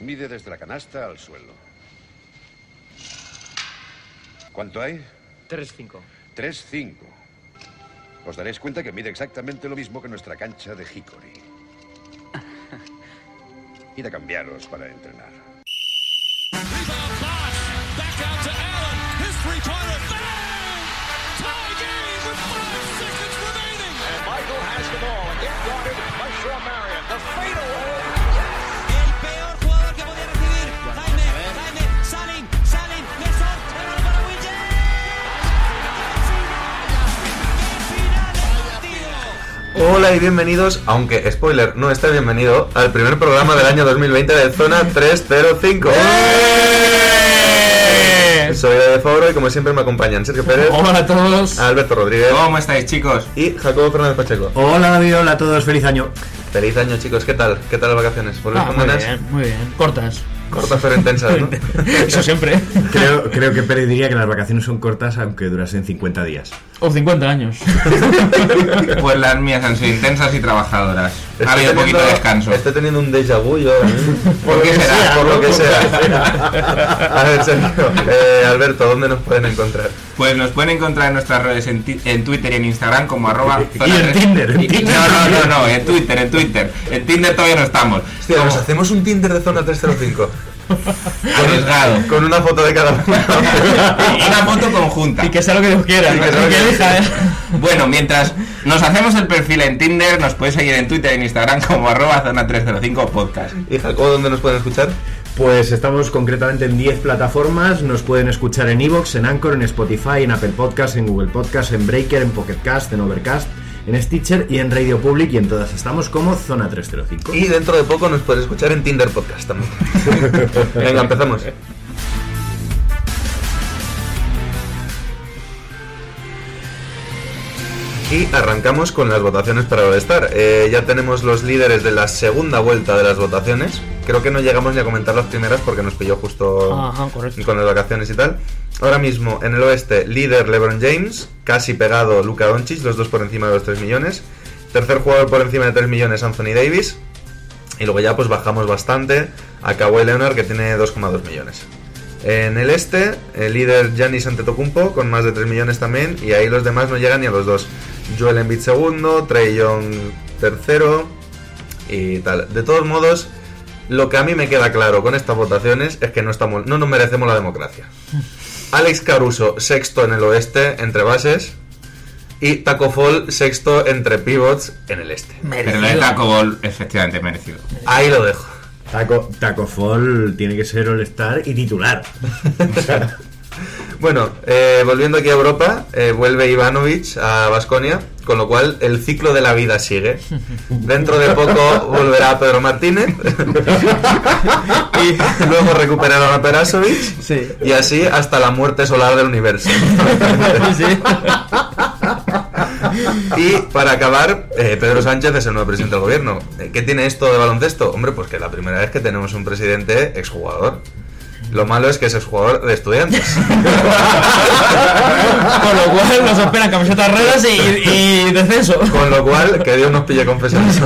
Mide desde la canasta al suelo. ¿Cuánto hay? 3-5. 3-5. Os daréis cuenta que mide exactamente lo mismo que nuestra cancha de Hickory. Id a cambiaros para entrenar. Michael has the ball get guarded by Shaw Hola y bienvenidos, aunque spoiler, no esté bienvenido, al primer programa del año 2020 de Zona 305. Soy de Foro y como siempre me acompañan Sergio Pérez, Hola a todos. Alberto Rodríguez ¿Cómo estáis, chicos? y Jacobo Fernández Pacheco. Hola David, hola a todos, feliz año. Feliz año chicos, ¿qué tal? ¿Qué tal las vacaciones? ¿Volvéis Ah, muy bien, muy bien. Cortas. Cortas pero intensas, ¿no? Eso siempre. Creo, creo que Pérez diría que las vacaciones son cortas aunque durasen 50 días. O 50 años. Pues las mías han sido intensas y trabajadoras. Ha habido poquito teniendo- descanso. Estoy teniendo un déjà vu yo. ¿eh? ¿Por qué será? Por lo que sea. A ver, Sergio. Eh, Alberto, ¿dónde nos pueden encontrar? Pues nos pueden encontrar en nuestras redes en, Twitter y en Instagram como arroba Y en Tinder, en Tinder. No, no, no, no, en Twitter, en Twitter. En Tinder todavía no estamos. Hostia, nos hacemos un Tinder de zona 305. Arriesgado. Con una foto de cada uno. Y una foto conjunta. Y que sea lo que Dios quiera. Y que sea lo que elija, ¿eh? Bueno, mientras nos hacemos el perfil en Tinder, nos puedes seguir en Twitter y en Instagram como arroba zona 305 podcast. ¿Y Jacobo, dónde nos pueden escuchar? Pues estamos concretamente en 10 plataformas, nos pueden escuchar en Evox, en Anchor, en Spotify, en Apple Podcast, en Google Podcast, en Breaker, en Pocket Cast, en Overcast, en Stitcher y en Radio Public y en todas estamos como Zona 305. Y dentro de poco nos puedes escuchar en Tinder Podcast también. Venga, empezamos. Y arrancamos con las votaciones para el All-Star. Eh, ya tenemos los líderes de la segunda vuelta de las votaciones. Creo que no llegamos ni a comentar las primeras porque nos pilló justo Ajá, con las vacaciones y tal. Ahora mismo en el oeste, líder LeBron James, casi pegado Luka Doncic, los dos por encima de los 3 millones. Tercer jugador por encima de 3 millones, Anthony Davis. Y luego ya pues bajamos bastante a Kawhi Leonard que tiene 2,2 millones. En el este, el líder Giannis Antetokounmpo con más de 3 millones también y ahí los demás no llegan ni a los dos. Joel Embiid segundo, Trey Young tercero y tal. De todos modos, lo que a mí me queda claro con estas votaciones es que no estamos no nos merecemos la democracia. Alex Caruso sexto en el oeste entre bases y Taco Fall sexto entre pivots en el este. Pero lo de Taco Ball, efectivamente, merecido. Ahí lo dejo. Taco, Taco Fall tiene que ser All-Star y titular. Bueno, eh, volviendo aquí a Europa, eh, vuelve Ivanovic a Basconia, con lo cual el ciclo de la vida sigue. Dentro de poco volverá Pedro Martínez y luego recuperará a Perasovic Sí. y así hasta la muerte solar del universo. Y para acabar, eh, Pedro Sánchez es el nuevo presidente del gobierno. ¿Qué tiene esto de baloncesto? Hombre, pues que es la primera vez que tenemos un presidente exjugador. Lo malo es que es exjugador de estudiantes. Con lo cual nos esperan camisetas ruedas y, y descenso. Con lo cual, que Dios nos pille confesiones.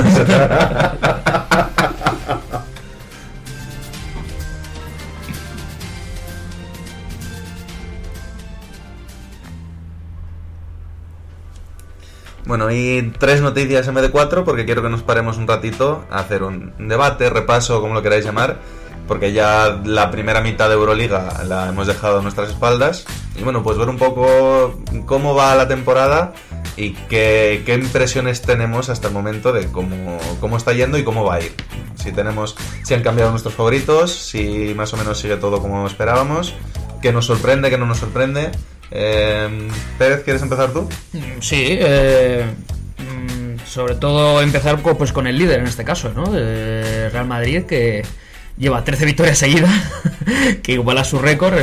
Bueno, y tres noticias en vez de cuatro, porque quiero que nos paremos un ratito a hacer un debate, repaso, como lo queráis llamar, porque ya la primera mitad de Euroliga la hemos dejado a nuestras espaldas. Y bueno, pues ver un poco cómo va la temporada y qué, impresiones tenemos hasta el momento de cómo, cómo está yendo y cómo va a ir. Si tenemos, si han cambiado nuestros favoritos, si más o menos sigue todo como esperábamos, qué nos sorprende, qué no nos sorprende. Eh, Pérez, ¿quieres empezar tú? Sí, eh, mm, sobre todo empezar pues, con el líder en este caso, ¿no? Real Madrid que lleva 13 victorias seguidas, que iguala su récord,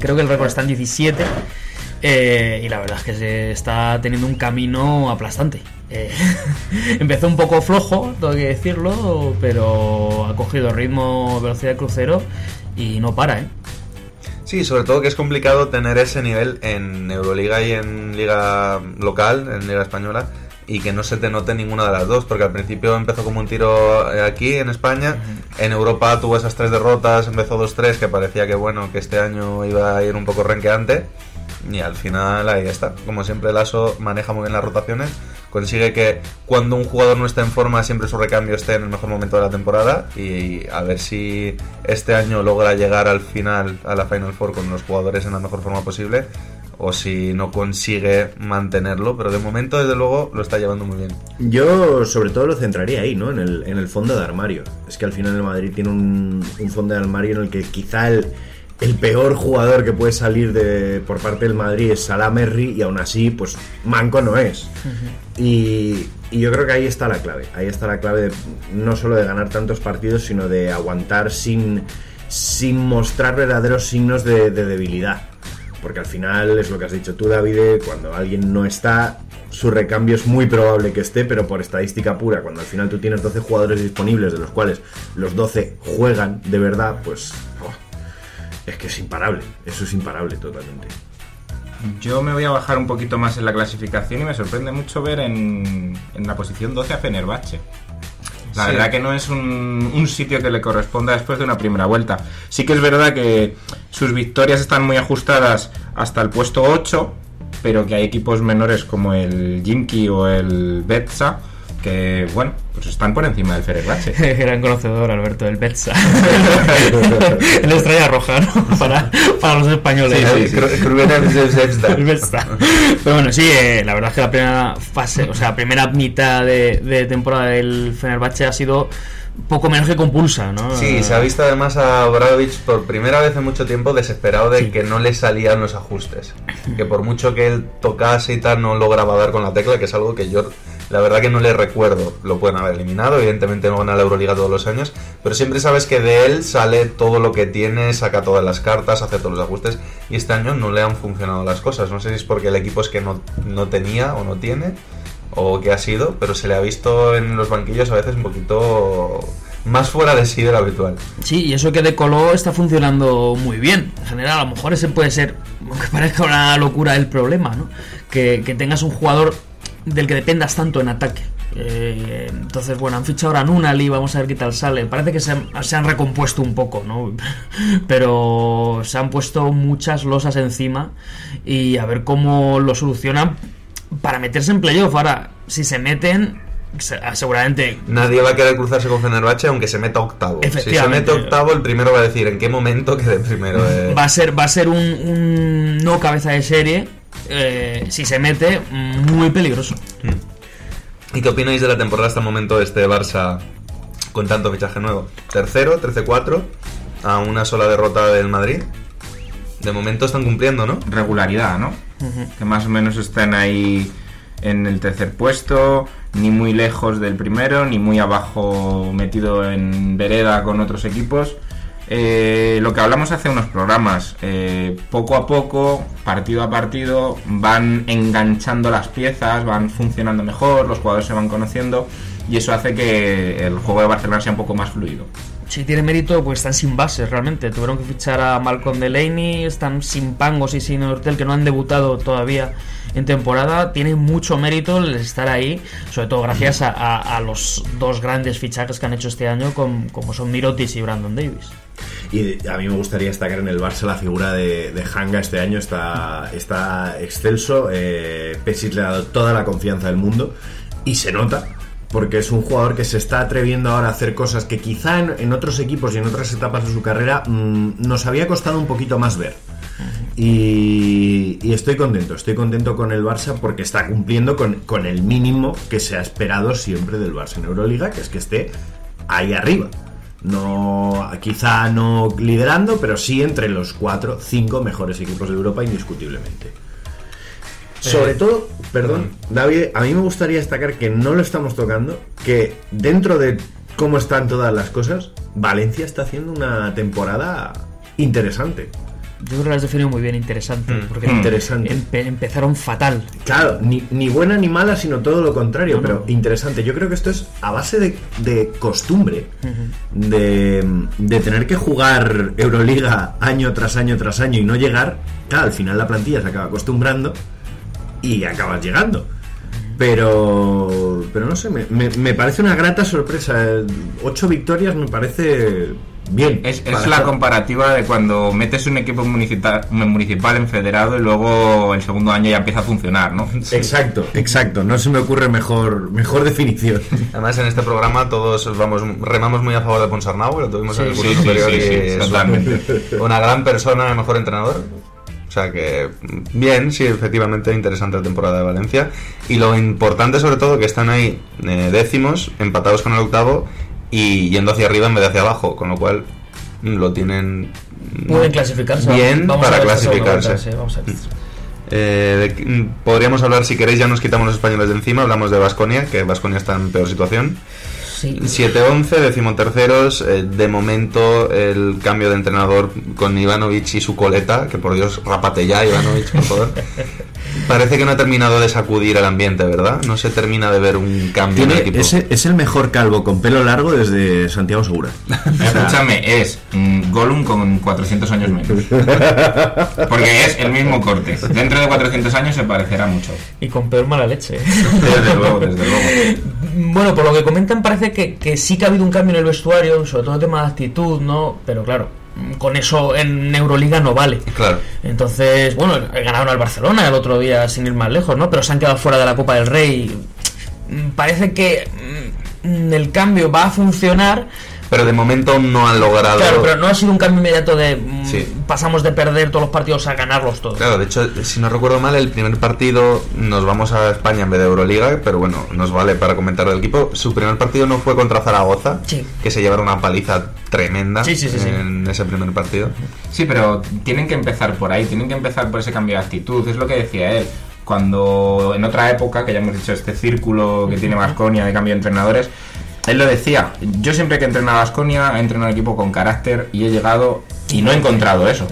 creo que el récord está en 17. eh, y la verdad es que se está teniendo un camino aplastante. Eh, empezó un poco flojo, tengo que decirlo, pero ha cogido ritmo, velocidad de crucero y no para, ¿eh? Sí, sobre todo que es complicado tener ese nivel en Euroliga y en Liga local, en Liga Española, y que no se te note ninguna de las dos, porque al principio empezó como un tiro eh, aquí en España, en Europa tuvo esas tres derrotas, empezó 2-3, que parecía que bueno, que este año iba a ir un poco renqueante, y al final ahí está. Como siempre, Lasso maneja muy bien las rotaciones, consigue que cuando un jugador no está en forma, siempre su recambio esté en el mejor momento de la temporada, y a ver si este año logra llegar al final, a la Final Four, con los jugadores en la mejor forma posible. O si no consigue mantenerlo, pero de momento, desde luego, lo está llevando muy bien. Yo sobre todo lo centraría ahí, ¿no? En el, en el fondo de armario. Es que al final el Madrid tiene un, un fondo de armario en el que quizá el, el peor jugador que puede salir de, por parte del Madrid es Salah Merri y aún así, pues manco no es. y, y yo creo que ahí está la clave. Ahí está la clave de, no solo de ganar tantos partidos, sino de aguantar sin, sin mostrar verdaderos signos de, de debilidad. Porque al final es lo que has dicho tú, David, cuando alguien no está, su recambio es muy probable que esté, pero por estadística pura, cuando al final tú tienes 12 jugadores disponibles, de los cuales los 12 juegan de verdad, pues oh, es que es imparable. Eso es imparable totalmente. Yo me voy a bajar un poquito más en la clasificación y me sorprende mucho ver en, en la posición 12 a Fenerbahce. La Sí. verdad que no es un, un sitio que le corresponda después de una primera vuelta. Sí que es verdad que sus victorias están muy ajustadas hasta el puesto 8, pero que hay equipos menores como el Jimki o el Betsa que, bueno, pues están por encima del Fenerbahce. Gran conocedor, Alberto del Betsa. el estrella roja, ¿no? Para, para los españoles. Sí, sí, sí. El Betsa. Pero bueno, sí, eh, la verdad es que la primera fase, o sea, la primera mitad de, de temporada del Fenerbahce ha sido poco menos que compulsa, ¿no? Sí, se ha visto además a Bradovich por primera vez en mucho tiempo desesperado de que no le salían los ajustes. Que por mucho que él tocase y tal, no lograba dar con la tecla, que es algo que yo la verdad que no le recuerdo. Lo pueden haber eliminado, evidentemente no gana la Euroliga todos los años, pero siempre sabes que de él sale todo lo que tiene, saca todas las cartas, hace todos los ajustes, y este año no le han funcionado las cosas. No sé si es porque el equipo es que no, no tenía o no tiene, o qué ha sido, pero se le ha visto en los banquillos a veces un poquito más fuera de sí de lo habitual. Sí, y eso que de Colo está funcionando muy bien. En general, a lo mejor ese puede ser, aunque parezca una locura, el problema, ¿no? Que, que tengas un jugador del que dependas tanto en ataque. Eh, entonces, bueno, han fichado ahora a Nunali, vamos a ver qué tal sale. Parece que se han, se han recompuesto un poco, ¿no? Pero se han puesto muchas losas encima y a ver cómo lo solucionan para meterse en playoff. Ahora, si se meten, se- seguramente Nadie va a querer cruzarse con Fenerbahce aunque se meta octavo. Si se mete octavo, el primero va a decir en qué momento quede primero. eh. va a ser va a ser un, un no cabeza de serie eh, si se mete muy peligroso ¿Y qué opináis de la temporada hasta el momento de este Barça con tanto fichaje nuevo? Tercero, 13-4, a una sola derrota del Madrid. De momento están cumpliendo, ¿no? regularidad, ¿no? Que más o menos estén ahí en el tercer puesto, ni muy lejos del primero, ni muy abajo metido en vereda con otros equipos. Eh, lo que hablamos hace unos programas, eh, poco a poco, partido a partido, van enganchando las piezas, van funcionando mejor, los jugadores se van conociendo y eso hace que el juego de Barcelona sea un poco más fluido. si tiene mérito pues están sin bases realmente. Tuvieron que fichar a Malcolm Delaney están sin Pangos y sin Hortel que no han debutado todavía en temporada. Tiene mucho mérito el estar ahí sobre todo gracias a, los dos grandes fichajes que han hecho este año como son Mirotis y Brandon Davis Y a mí me gustaría destacar en el Barça la figura de, Hanga este año está, está excelso. Eh, Pesic le ha dado toda la confianza del mundo y se nota porque es un jugador que se está atreviendo ahora a hacer cosas que quizá en, en otros equipos y en otras etapas de su carrera mm, nos había costado un poquito más ver. Y, y estoy contento, estoy contento con el Barça porque está cumpliendo con, con el mínimo que se ha esperado siempre del Barça en Euroliga, que es que esté ahí arriba. No, quizá no liderando, pero sí entre los 4, 5 mejores equipos de Europa indiscutiblemente. Sobre todo, perdón, David, a mí me gustaría destacar que no lo estamos tocando, que dentro de cómo están todas las cosas, Valencia está haciendo una temporada interesante. Yo creo que las definido muy bien interesante porque Interesante. empe- empezaron fatal Claro, ni, ni buena ni mala, sino todo lo contrario, pero interesante. Yo creo que esto es a base de, de costumbre, de, de tener que jugar Euroliga año tras año tras año y no llegar. Claro, al final la plantilla se acaba acostumbrando y acabas llegando. Pero, pero no sé, me, me- me parece una grata sorpresa. Ocho victorias me parece bien. Es, la comparativa de cuando metes un equipo municipal, municipal en federado y luego el segundo año ya empieza a funcionar, ¿no? Exacto, exacto. No se me ocurre mejor, mejor definición. Además, en este programa todos vamos remamos muy a favor de Ponsarnau, lo tuvimos en el curso sí, superior sí, sí, y sí, es totalmente. una gran persona, el mejor entrenador. O sea que, bien, sí, efectivamente, interesante la temporada de Valencia. Y lo importante, sobre todo, que están ahí eh, décimos, empatados con el octavo y yendo hacia arriba en vez de hacia abajo, con lo cual lo tienen Pueden clasificarse. bien Vamos a para ver clasificarse. vuelta, sí, vamos a ver. Eh, de- podríamos hablar, si queréis, ya nos quitamos los españoles de encima. Hablamos de Vasconia, que Vasconia está en peor situación. Sí. 7-11, decimoterceros. eh, de momento, el cambio de entrenador con Ivanovic y su coleta, que por Dios, rapate ya, Ivanovic, por favor. Parece que no ha terminado de sacudir el ambiente, ¿verdad? No se termina de ver un cambio en el Tiene, equipo. es, es el mejor calvo con pelo largo desde Santiago Segura. Escúchame, es mm, Gollum con 400 años menos. Porque es el mismo corte. Dentro de 400 años se parecerá mucho. Y con peor mala leche. Desde luego, desde luego. Bueno, por lo que comentan parece que, que sí que ha habido un cambio en el vestuario, sobre todo el tema de actitud, ¿no? Pero claro, con eso en Euroliga no vale. Claro. Entonces, bueno, ganaron al Barcelona el otro día sin ir más lejos, ¿no? Pero se han quedado fuera de la Copa del Rey. Parece que mm, el cambio va a funcionar, Pero de momento no han logrado. claro, pero no ha sido un cambio inmediato de mm, Sí. pasamos de perder todos los partidos a ganarlos todos. Claro, de hecho, si no recuerdo mal, el primer partido nos vamos a España en vez de Euroliga, pero bueno, nos vale para comentar del equipo. Su primer partido no fue contra Zaragoza, Sí. que se llevaron una paliza tremenda Sí, sí, sí, sí. en ese primer partido. Sí, pero tienen que empezar por ahí, tienen que empezar por ese cambio de actitud. Es lo que decía él. Cuando en otra época, que ya hemos dicho este círculo que tiene Vasconia de cambio de entrenadores, él lo decía. Yo siempre que he entrenado a Vasconia he entrenado un equipo con carácter y he llegado y no he encontrado eso.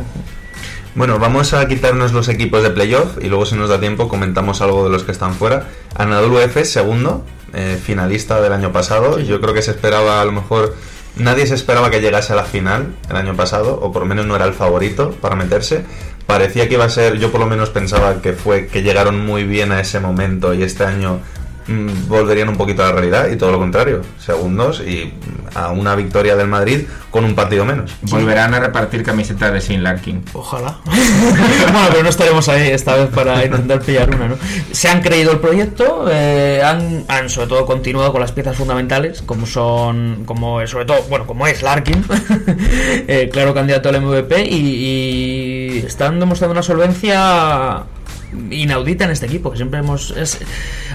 Bueno, vamos a quitarnos los equipos de playoff y luego si nos da tiempo comentamos algo de los que están fuera. Anadolu Efes, segundo, eh, finalista del año pasado. Yo creo que se esperaba a lo mejor... Nadie se esperaba que llegase a la final el año pasado, o por lo menos no era el favorito para meterse. Parecía que iba a ser, yo por lo menos pensaba que fue que llegaron muy bien a ese momento y este año volverían un poquito a la realidad y todo lo contrario, segundos y mm, a una victoria del Madrid con un partido menos. Volverán a repartir camisetas de Sin Larkin. Ojalá. bueno, pero no estaremos ahí esta vez para intentar pillar una, ¿no? Se han creído el proyecto, eh, han, han sobre todo continuado con las piezas fundamentales, como son, como es, sobre todo, bueno, como es Larkin, eh, claro candidato al MVP, y, y están demostrando una solvencia inaudita en este equipo que siempre hemos es-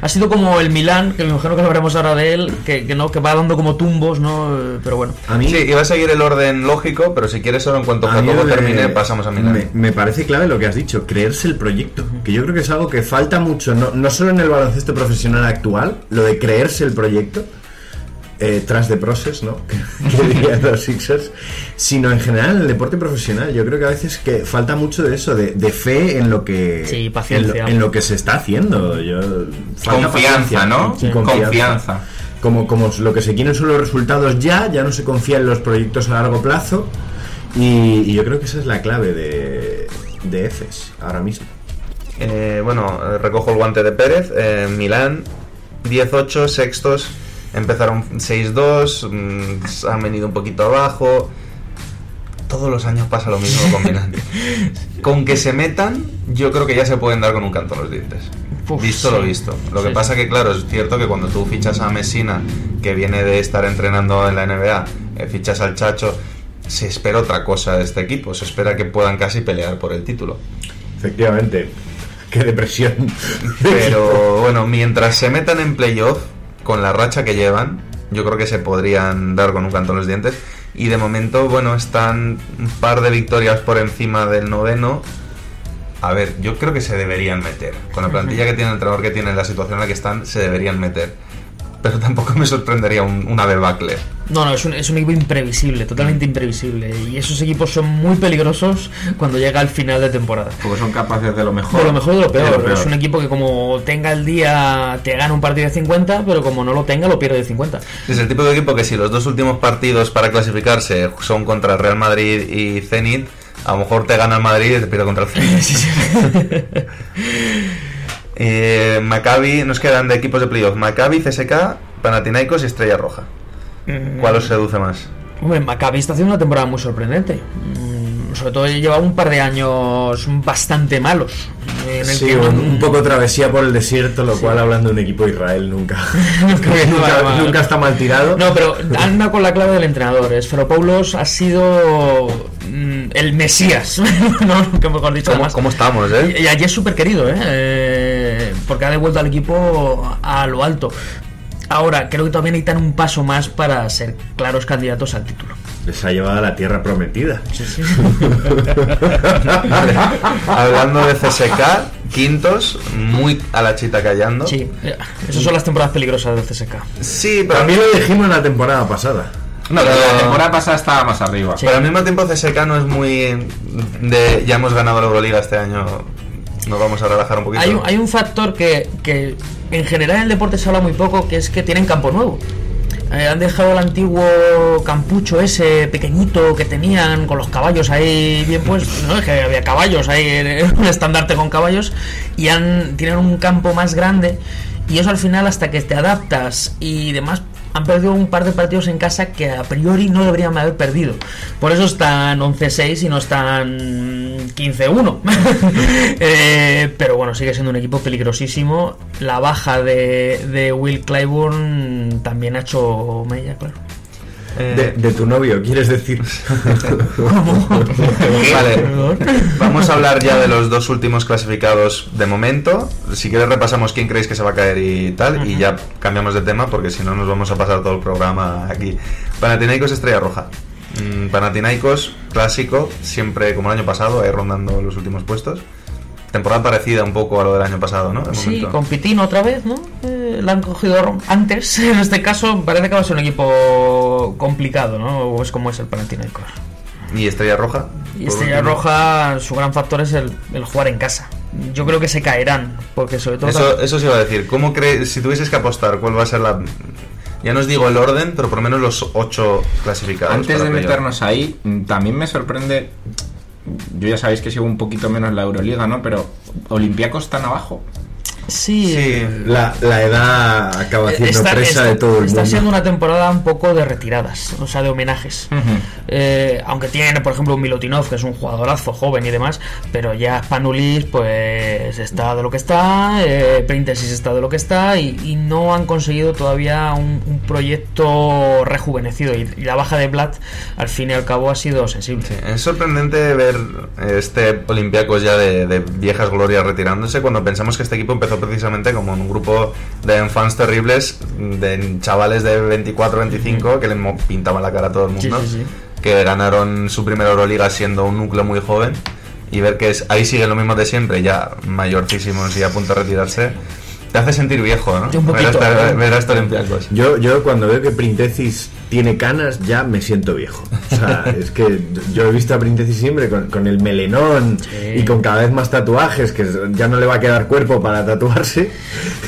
ha sido como el Milán que me imagino que hablaremos ahora de él que, que no que va dando como tumbos no Eh, pero bueno A mí, Sí, iba a seguir el orden lógico, pero si quieres ahora en cuanto Jacobo lo de- termine pasamos a Milán. Me, me parece clave lo que has dicho, creerse el proyecto. Que yo creo que es algo que falta mucho, no, no solo en el baloncesto profesional actual, lo de creerse el proyecto, eh, tras de process, ¿no? que dirían los Sixers, sino en general en el deporte profesional. Yo creo que a veces que falta mucho de eso, de, de fe en lo que Sí, paciencia. En lo, en lo que se está haciendo. Yo, falta Confianza, ¿no? sí, Confianza. Como, como lo que se quieren son los resultados ya, ya no se confía en los proyectos a largo plazo. Y, y yo creo que esa es la clave de, de EFES ahora mismo. Eh, bueno, recojo el guante de Pérez. eh, Milán, 18, sextos. Empezaron 6-2, mm, han venido un poquito abajo. Todos los años pasa lo mismo con Milán. Con que se metan, yo creo que ya se pueden dar con un canto en los dientes. Uf, visto sí. lo visto. Lo que Sí, pasa que, claro, es cierto que cuando tú fichas a Messina, que viene de estar entrenando en la NBA, eh, fichas al Chacho, se espera otra cosa de este equipo. Se espera que puedan casi pelear por el título. Efectivamente. Qué depresión. Pero bueno, mientras se metan en playoff, con la racha que llevan, yo creo que se podrían dar con un canto en los dientes. Y de momento, bueno, están un par de victorias por encima del noveno. A ver, yo creo que se deberían meter. Con la plantilla que tiene el entrenador que tiene, la situación en la que están, se deberían meter. Pero tampoco me sorprendería un- una debacle. No, no, es un, es un equipo imprevisible, totalmente imprevisible. Y esos equipos son muy peligrosos cuando llega el final de temporada. Porque son capaces de lo mejor. De lo mejor y de lo peor. De lo peor. Es un equipo que como tenga el día te gana un partido de 50, pero como no lo tenga lo pierde de 50. Es el tipo de equipo que si los dos últimos partidos para clasificarse son contra el Real Madrid y Zenit, a lo mejor te gana el Madrid y te pierde contra el Zenit. Eh, Maccabi, nos quedan de equipos de playoff. Maccabi, CSK, Panathinaikos y Estrella Roja. ¿Cuál os seduce más? Hombre, Maccabi está haciendo una temporada muy sorprendente. Sobre todo lleva un par de años bastante malos. En el Sí, que un, poco travesía por el desierto, lo cual hablando de un equipo de Israel nunca, Nunca está mal tirado. No, pero anda con la clave del entrenador. Esferopoulos ha sido mm, el Mesías, ¿no? que mejor dicho. ¿Cómo, además. cómo estamos, eh? Y, y allí es súper querido, ¿eh? Eh, Porque ha devuelto al equipo a lo alto. Ahora, creo que todavía necesitan un paso más para ser claros candidatos al título. Les ha llevado a la tierra prometida. Vale. Hablando de CSK, quintos, muy a la chita callando. Sí, eh, esas son las temporadas peligrosas del CSK. Sí, pero, También lo dijimos en la temporada pasada. No, Pero- pero la temporada pasada estaba más arriba. Sí. pero al mismo tiempo CSK no es muy de ya hemos ganado la Euroliga este año. Nos vamos a relajar un poquito. Hay un, hay un factor que, que en general en el deporte se habla muy poco, que es que tienen campo nuevo. Eh, han dejado el antiguo campucho ese pequeñito que tenían con los caballos ahí bien puestos, no es que había caballos ahí, en un estandarte con caballos, y han tienen un campo más grande y eso al final hasta que te adaptas y demás han perdido un par de partidos en casa que a priori no deberían haber perdido. Por eso están 11-6 y no están 15-1. Eh, pero bueno, sigue siendo un equipo peligrosísimo. La baja de, de Will Clyburn también ha hecho mella, claro. Eh, De, de tu novio, ¿quieres decir? Vale, vamos a hablar ya de los dos últimos clasificados de momento. Si quieres repasamos quién creéis que se va a caer y tal, y ya cambiamos de tema porque si no nos vamos a pasar todo el programa aquí. Panathinaikos Estrella Roja. Mm, Panathinaikos clásico, siempre como el año pasado, ahí rondando los últimos puestos. Temporada parecida un poco a lo del año pasado, ¿no? De Sí, momento. con Pitino otra vez, ¿no? Eh, la han cogido antes. En este caso parece que va a ser un equipo complicado, ¿no? O es como es el Panathinaikos. Y Estrella Roja. Y Estrella último. Roja, su gran factor es el, el jugar en casa. Yo creo que se caerán, porque sobre todo... Eso, eso se iba a decir. ¿Cómo crees, si tuvieses que apostar, cuál va a ser la... Ya no os digo el orden, pero por lo menos los ocho clasificados. Antes de meternos ahí, también me sorprende. Yo ya sabéis que sigo un poquito menos la Euroliga, ¿no? Pero Olympiacos tan abajo. Sí, Sí, La, la edad acaba está, presa está- de todo el está mundo. siendo una temporada un poco de retiradas, o sea, de homenajes. Eh, aunque tiene, por ejemplo, un Milutinov, que es un jugadorazo joven y demás, pero ya Spanulis, pues está de lo que está, eh, Printesis está de lo que está, y, y no han conseguido todavía un, un proyecto rejuvenecido. Y, y la baja de Blatt, al fin y al cabo, ha sido sensible. Es sorprendente ver este Olympiacos ya de, de viejas glorias retirándose cuando pensamos que este equipo empezó precisamente como un grupo de fans terribles, de chavales de 24, 25 que le pintaban la cara a todo el Sí, mundo, sí, sí. que ganaron su primera Euroliga siendo un núcleo muy joven y ver que es, ahí siguen lo mismo de siempre, ya mayorcísimos y a punto de retirarse. Te hace sentir viejo, ¿no? Sí, un Ver a poquito, este- ¿eh? ver a estos Olympiacos. Yo, yo cuando veo que Printesis tiene canas ya me siento viejo. O sea, es que yo he visto a Printesis siempre con, con el melenón Sí. y con cada vez más tatuajes, que ya no le va a quedar cuerpo para tatuarse.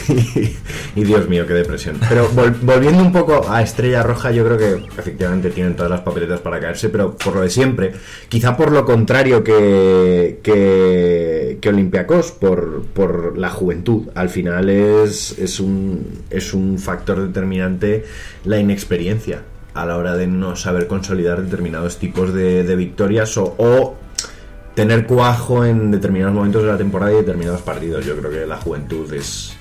Y, y Dios mío, qué depresión. Pero vol- volviendo un poco a Estrella Roja, yo creo que efectivamente tienen todas las papeletas para caerse, pero por lo de siempre. Quizá por lo contrario que, que, que Olympiacos, por, por la juventud. Al final es, es, un, es un factor determinante la inexperiencia a la hora de no saber consolidar determinados tipos de, de victorias o, o tener cuajo en determinados momentos de la temporada y determinados partidos. Yo creo que la juventud es,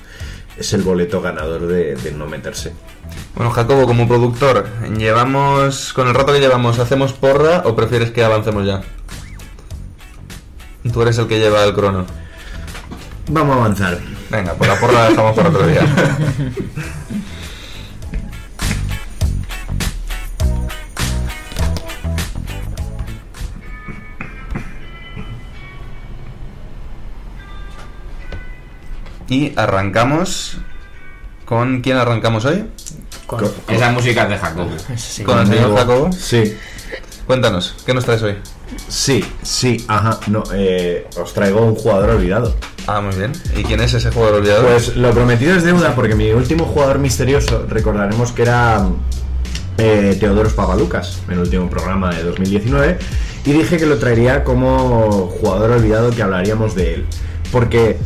es el boleto ganador de, de no meterse. Bueno, Jacobo, como productor, ¿llevamos, con el rato que llevamos, hacemos porra o prefieres que avancemos ya? Tú eres el que lleva el crono. Vamos a avanzar. Venga, pues la porra la dejamos para otro día. Y arrancamos con... ¿Quién arrancamos hoy? Con- Esa música es de Jacob. sí. Con el señor Jacobo. Sí, Cuéntanos, ¿qué nos traes hoy? Sí, sí, ajá. No, eh, os traigo un jugador olvidado. Ah, muy bien. ¿Y quién es ese jugador olvidado? Pues lo prometido es deuda, porque mi último jugador misterioso, recordaremos que era eh, Teodoros Papalucas, en el último programa de 2019, y dije que lo traería como jugador olvidado, que hablaríamos de él. Porque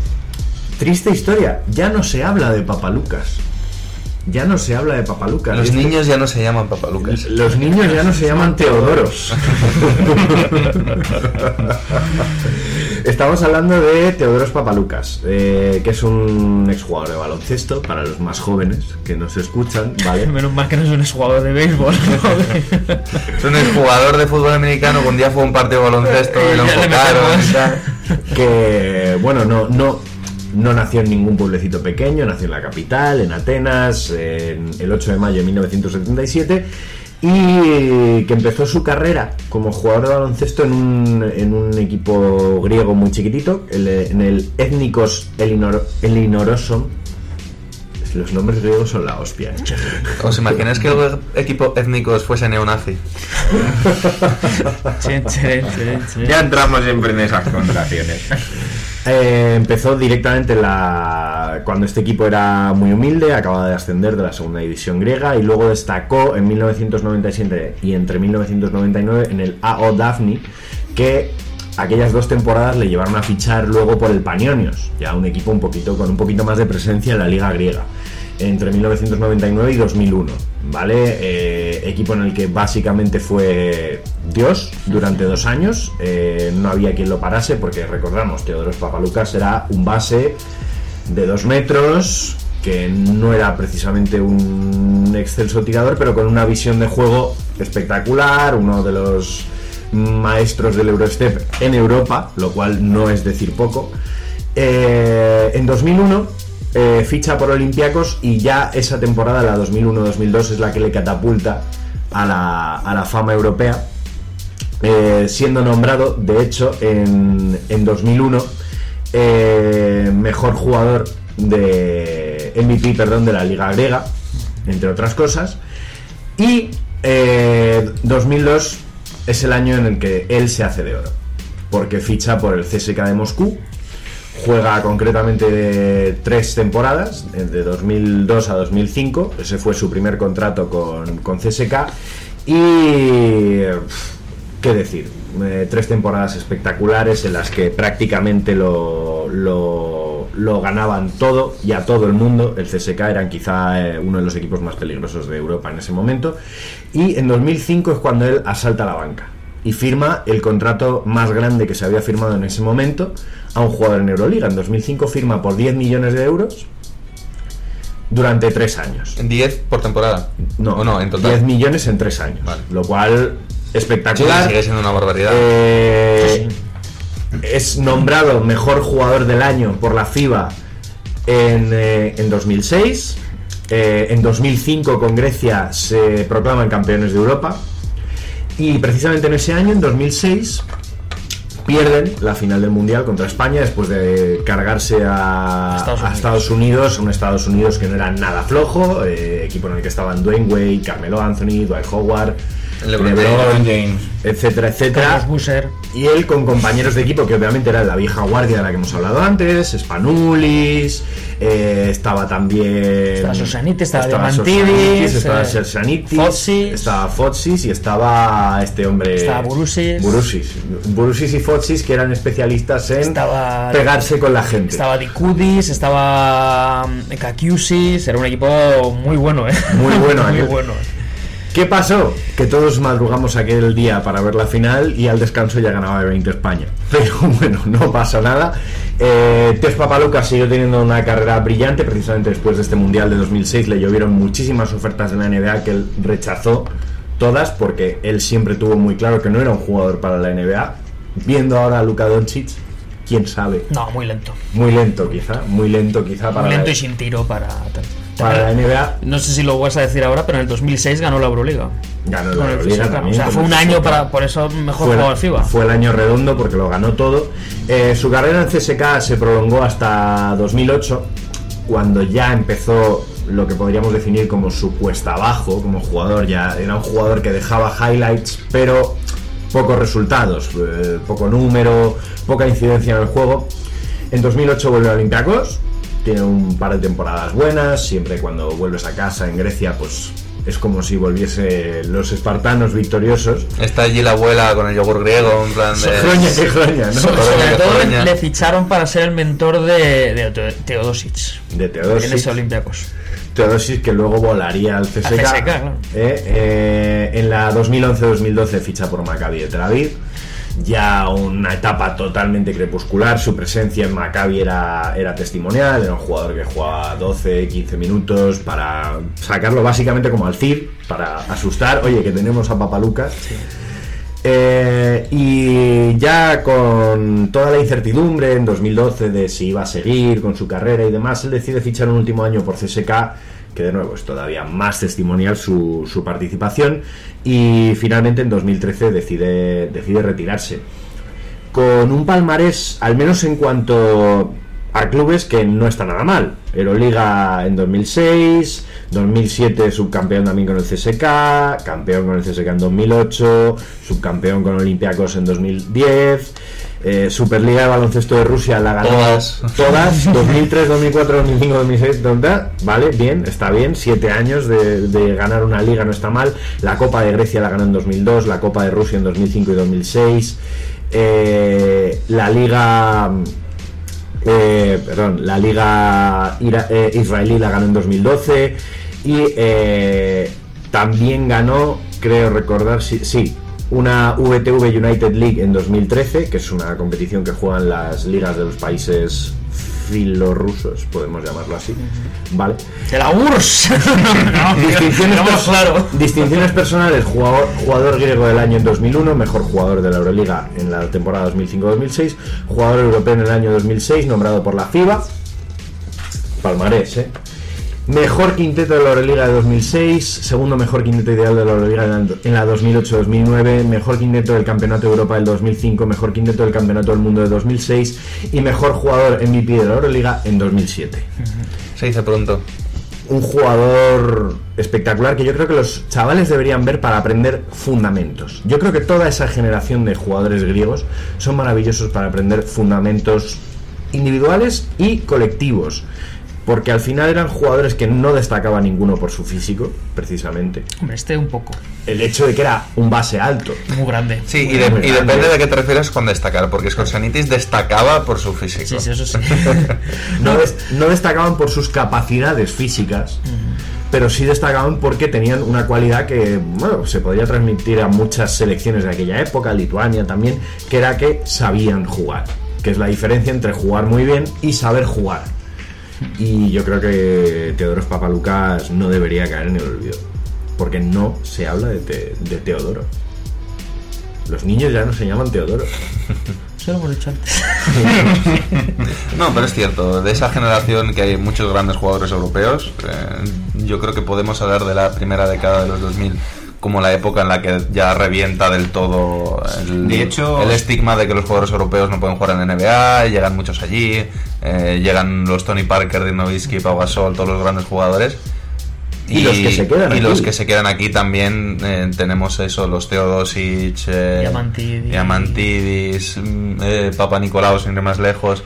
triste historia. Ya no se habla de Papalucas. Ya no se habla de Papalucas. Los Este- niños ya no se llaman papalucas. Los niños ya no se llaman Teodoros. Estamos hablando de Teodoros Papalucas, eh, que es un exjugador de baloncesto para los más jóvenes que nos escuchan, ¿vale? Menos mal que no es un exjugador de béisbol. Es un jugador de fútbol americano que un día fue a un partido de baloncesto y lo enfocaron. que bueno, no, no, no nació en ningún pueblecito pequeño, nació en la capital, en Atenas, en el 8 de mayo de 1977, y que empezó su carrera como jugador de baloncesto en un, en un equipo griego muy chiquitito, el- en el Ethnikos Elinor, Elinoroson. Los nombres griegos son la hostia. ¿eh? ¿Os imagináis que el equipo étnicos fuese neonazi? Ya entramos siempre en esas conversaciones. Eh, empezó directamente en la cuando este equipo era muy humilde, acababa de ascender de la segunda división griega y luego destacó en 1997 y entre 1999 en el AO Daphne, que aquellas dos temporadas le llevaron a fichar luego por el Panionios, ya un equipo un poquito con un poquito más de presencia en la liga griega entre 1999 y 2001, ¿vale? Eh, equipo en el que básicamente fue Dios durante dos años, eh, no había quien lo parase porque recordamos, Teodoros Papalucas era un base de dos metros, que no era precisamente un excelso tirador, pero con una visión de juego espectacular, uno de los maestros del Eurostep en Europa, lo cual no es decir poco. Eh, en 2001 eh, ficha por Olympiacos y ya esa temporada, la 2001-2002, es la que le catapulta a la, a la fama europea, eh, siendo nombrado, de hecho, en, en 2001 eh, mejor jugador de MVP, perdón, de la Liga Griega, entre otras cosas. Y eh, 2002 es el año en el que él se hace de oro, porque ficha por el CSK de Moscú, juega concretamente tres temporadas, de 2002 a 2005, ese fue su primer contrato con, con CSK, y... ¿Qué decir? Eh, tres temporadas espectaculares en las que prácticamente lo, lo, lo ganaban todo y a todo el mundo. El CSK eran quizá eh, uno de los equipos más peligrosos de Europa en ese momento. Y en 2005 es cuando él asalta la banca y firma el contrato más grande que se había firmado en ese momento a un jugador en Euroliga. En 2005 firma por 10 millones de euros durante tres años. 10 por temporada. No, ¿O no, en 10 total. millones en tres años. Vale. Lo cual, Sí, espectacular. sigue siendo una barbaridad. Eh, es nombrado mejor jugador del año por la FIBA en, eh, en 2006. Eh, en 2005 con Grecia se proclaman campeones de Europa. Y precisamente en ese año, en 2006, pierden la final del Mundial contra España después de cargarse a Estados a Unidos. Estados Unidos, un Estados Unidos que no era nada flojo, eh, equipo en el que estaban Dwayne Wade, Carmelo Anthony, Dwight Howard, LeBron LeBron, LeBron James. etcétera, etcétera. Carlos Busser. Y él con compañeros de equipo que obviamente era la vieja guardia de la que hemos hablado antes, Spanulis, eh, estaba también... Estaba Sosanitis, estaba Diamantidis, estaba eh, Sosanitis, Fotsis. estaba Fotsis y estaba este hombre... Estaba Burusis. Burusis. Burusis y Fotsis que eran especialistas en Estaba- pegarse con la gente. Estaba Dikudis, estaba mm, Kakiusis, era un equipo muy bueno, ¿eh? Muy bueno, muy bueno. ¿Qué pasó? Que todos madrugamos aquel día para ver la final y al descanso ya ganaba de 20 España. Pero bueno, no pasa nada. Eh, Tef Papalucas siguió teniendo una carrera brillante. Precisamente después de este Mundial de 2006 le llovieron muchísimas ofertas de la NBA que él rechazó todas porque él siempre tuvo muy claro que no era un jugador para la NBA. Viendo ahora a Luka Doncic, quién sabe. No, muy lento. Muy lento quizá, muy lento quizá para, Muy lento y sin tiro para... para la NBA. No sé si lo vas a decir ahora, pero en el 2006 ganó la Euroliga. Ganó la Euroliga también. O sea, fue un año para... Por eso mejor fue, jugador FIBA. fue el año redondo porque lo ganó todo. Eh, su carrera en CSK se prolongó hasta 2008, cuando ya empezó lo que podríamos definir como su cuesta abajo como jugador. Ya era un jugador que dejaba highlights, pero pocos resultados, eh, poco número, poca incidencia en el juego. En 2008 vuelve a Olympiacos, tiene un par de temporadas buenas, siempre cuando vuelves a casa en Grecia, pues es como si volviese los espartanos victoriosos. Está allí la abuela con el yogur griego, en plan de... Que groña, ¿no? Sobre todo le ficharon para ser el mentor de, de Teo- Teodosic. De En Teodosic. ese Olympiacos. Teodosic que luego volaría al CSK. Al CSKA, claro. Eh, eh, en la 2011-2012 ficha por Maccabi de Tel Aviv. Ya una etapa totalmente crepuscular. Su presencia en Maccabi era, era testimonial. Era un jugador que jugaba 12, 15 minutos para sacarlo básicamente como al CIR, para asustar. Oye, que tenemos a Papalucas. Eh, y ya con toda la incertidumbre en 2012 de si iba a seguir con su carrera y demás, él decide fichar un último año por CSK, que de nuevo es todavía más testimonial su, su participación, y finalmente en 2013 decide, decide retirarse. Con un palmarés, al menos en cuanto a clubes, que no está nada mal. Euroliga en 2006, 2007 subcampeón también con el CSK, campeón con el CSK en 2008, subcampeón con Olympiacos en 2010, eh, Superliga de baloncesto de Rusia la ganó Todas. todas 2003, 2004, 2005, 2006, ¿dónde? vale, bien, está bien, siete años de, de ganar una liga no está mal, la Copa de Grecia la ganó en 2002, la Copa de Rusia en 2005 y 2006, eh, la Liga eh, perdón, la liga ira- israelí la ganó en 2012 y también ganó, creo recordar, sí, sí, una VTV United League en 2013, que es una competición que juegan las ligas de los países filorrusos, podemos llamarlo así, ¿vale? ¡De la URSS! no, Distinciones, pers- claro. distinciones personales, jugador, jugador griego del año en 2001, mejor jugador de la Euroliga en la temporada 2005-2006, jugador europeo en el año 2006, nombrado por la FIBA, palmarés, ¿eh? Mejor quinteto de la Euroliga de 2006, segundo mejor quinteto ideal de la Euroliga en la- en la 2008-2009, mejor quinteto del Campeonato de Europa del 2005, mejor quinteto del Campeonato del Mundo de 2006 y mejor jugador MVP de la Euroliga en 2007 Se dice pronto. un jugador espectacular que yo creo que los chavales deberían ver para aprender fundamentos. Yo creo que toda esa generación de jugadores griegos son maravillosos para aprender fundamentos individuales y colectivos. Porque al final eran jugadores que no destacaba ninguno por su físico, precisamente. Hombre, este un poco. El hecho de que era un base alto. Muy grande. Sí, y, de- Muy y grande. depende de qué te refieres con destacar, porque Scorsanitis destacaba por su físico. Sí, sí, eso sí. No, des- no destacaban por sus capacidades físicas, pero sí destacaban porque tenían una cualidad que bueno, se podía transmitir a muchas selecciones de aquella época, Lituania también, que era que sabían jugar, que es la diferencia entre jugar muy bien y saber jugar. Y yo creo que Teodoros Papalucas no debería caer en el olvido, porque no se habla de, Te- de Teodoro. Los niños ya no se llaman Teodoro. Eso lo hemos dicho antes. No, pero es cierto, de esa generación que hay muchos grandes jugadores europeos, eh, yo creo que podemos hablar de la primera década de los 2000 como la época en la que ya revienta del todo el, De hecho- el estigma de que los jugadores europeos no pueden jugar en NBA, llegan muchos allí, eh, llegan los Tony Parker, Dinovitsky, Pau Gasol, todos los grandes jugadores. Y los que se quedan y aquí. los que se quedan aquí también eh, tenemos eso, los Teodosic, eh, Diamantidis. Diamantidis, mm, eh, Papa Nicolau, sin ir más lejos.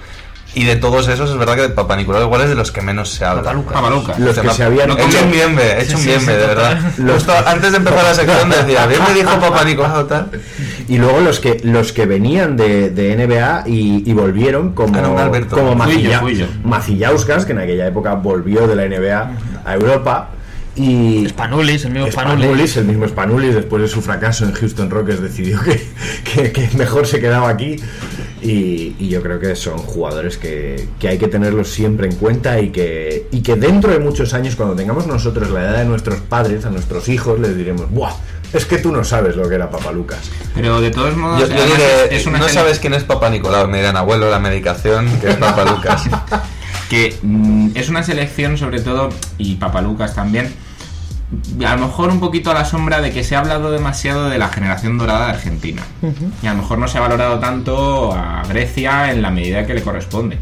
Y de todos esos, es verdad que de Papa Nicolau igual es de los que menos se habla. Papalucas. Papalucas. Los que se habían He hecho un bienve, he hecho un bienve, sí, de verdad. Los antes de empezar la sección decía, bien me dijo Papa Nicolau tal. Y luego los que los que venían de, de NBA y, y volvieron como, Ah, no, Alberto. como Fui yo, Macilla- fui yo. Macillauskas, que en aquella época volvió de la NBA a Europa. Y Spanulis, el mismo Spanulis. Spanulis, el mismo Spanulis, después de su fracaso en Houston Rockets, decidió que, que- que mejor se quedaba aquí. Y, y yo creo que son jugadores que, que hay que tenerlos siempre en cuenta y que, y que dentro de muchos años, cuando tengamos nosotros la edad de nuestros padres, a nuestros hijos, les diremos, ¡buah! Es que tú no sabes lo que era Papa Lucas. Pero de todos modos, Yo, yo diré, es una no sabes quién es Papa Nicolau, me dirán, abuelo, la medicación, que es Papa Lucas. que mm, es una selección sobre todo, y Papalucas también, a lo mejor un poquito a la sombra de que se ha hablado demasiado de la generación dorada de Argentina. Y a lo mejor no se ha valorado tanto a Grecia en la medida que le corresponde.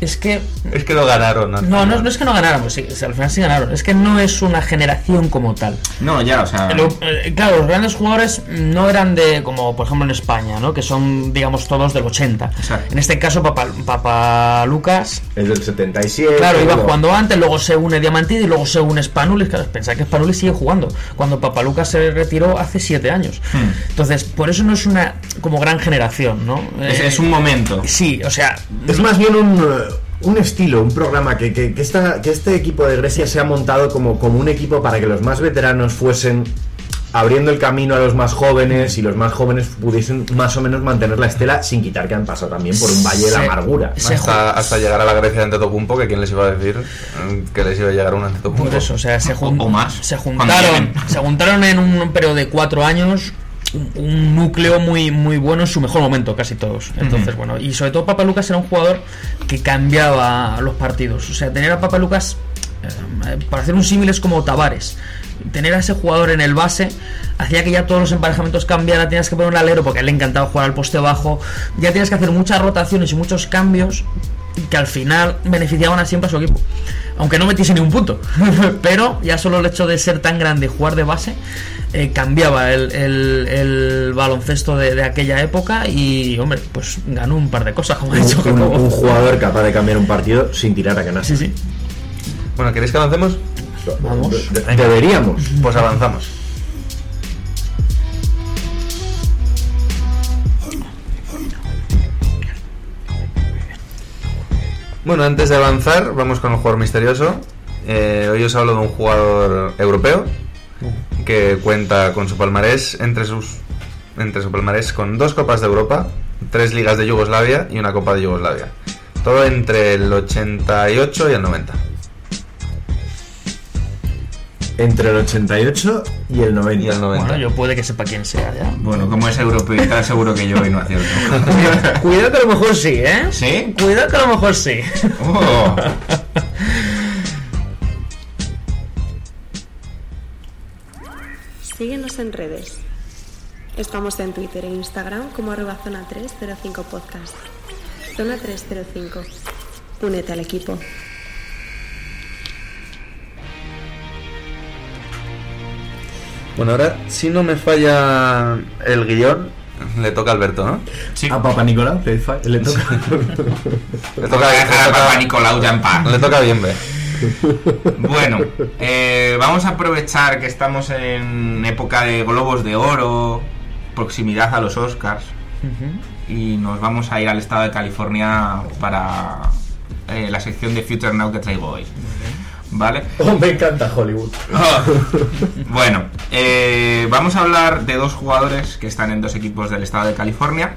Es que Es que lo ganaron. no, no, no es que no ganáramos, sí, al final sí ganaron, es que no es una generación como tal. No, ya, o sea. Lo- eh, claro, los grandes jugadores no eran de, como por ejemplo en España, ¿no? Que son, digamos, todos del 80. Exacto. En este caso, Papa, Papa Lucas, Es del 77. claro, iba jugando antes, luego se une Diamantidis y luego se une Spanulis. Claro, pensad que Spanulis sigue jugando, cuando Papa Lucas se retiró hace 7 años. Entonces, por eso no es una como gran generación, ¿no? es, Eh, es un momento. Sí, o sea, Es más bien un, eh, un estilo, un programa que, que, que esta- que este equipo de Grecia se ha montado como, como un equipo para que los más veteranos fuesen abriendo el camino a los más jóvenes y los más jóvenes pudiesen más o menos mantener la estela sin quitar que han pasado también por un valle de Se- amargura. se- Hasta, hasta llegar a la Grecia de Antetokounmpo, que quién les iba a decir mm, que les iba a llegar un Antetokounmpo. Por eso, o sea, se, jun- O- o más, se juntaron, se juntaron en un periodo de cuatro años un, núcleo muy muy bueno en su mejor momento, casi todos. Entonces, bueno, y sobre todo Papa Lucas era un jugador que cambiaba los partidos. O sea, tener a Papa Lucas, eh, para hacer un símil es como Tavares. Tener a ese jugador en el base hacía que ya todos los emparejamientos cambiaran, tenías que poner un alero porque a él le encantaba jugar al poste bajo, ya tienes que hacer muchas rotaciones y muchos cambios que al final beneficiaban a siempre a su equipo. Aunque no metiese ni un punto. Pero ya solo el hecho de ser tan grande y jugar de base eh, cambiaba el, el- el baloncesto de, de aquella época y, hombre, pues ganó un par de cosas, como ha dicho Un, un- un jugador capaz de cambiar un partido sin tirar a canasta. Sí, sí. Bueno, ¿queréis que avancemos? Vamos. De- Deberíamos. Pues avanzamos. Bueno, antes de avanzar, vamos con el jugador misterioso. Eh, hoy os hablo de un jugador europeo que cuenta con su palmarés entre sus entre su palmarés con dos copas de Europa, tres ligas de Yugoslavia y una copa de Yugoslavia. Todo entre el 88 y el 90. Entre el 88 y el 90. Y el 90. Bueno, yo puede que sepa quién sea ya. Bueno, como es europeo, seguro que yo hoy no acierto. Cuidado que a lo mejor sí, ¿eh? ¿Sí? Cuidado que a lo mejor sí. Oh. Síguenos en redes. Estamos en Twitter e Instagram como arroba zona 305 podcast. Zona 305. Únete al equipo. Bueno, ahora, si no me falla el guion, le toca a Alberto, ¿no? Sí. A Papa Nicolau le, le toca. Le Toca dejar a Papa Nicolau ya en paz. Le toca bien, ve. Bueno, eh, vamos a aprovechar que estamos en época de globos de oro, proximidad a los Oscars, y nos vamos a ir al estado de California para eh, la sección de Future Now que traigo hoy. ¿Vale? Oh, me encanta Hollywood. bueno, eh, vamos a hablar de dos jugadores que están en dos equipos del estado de California.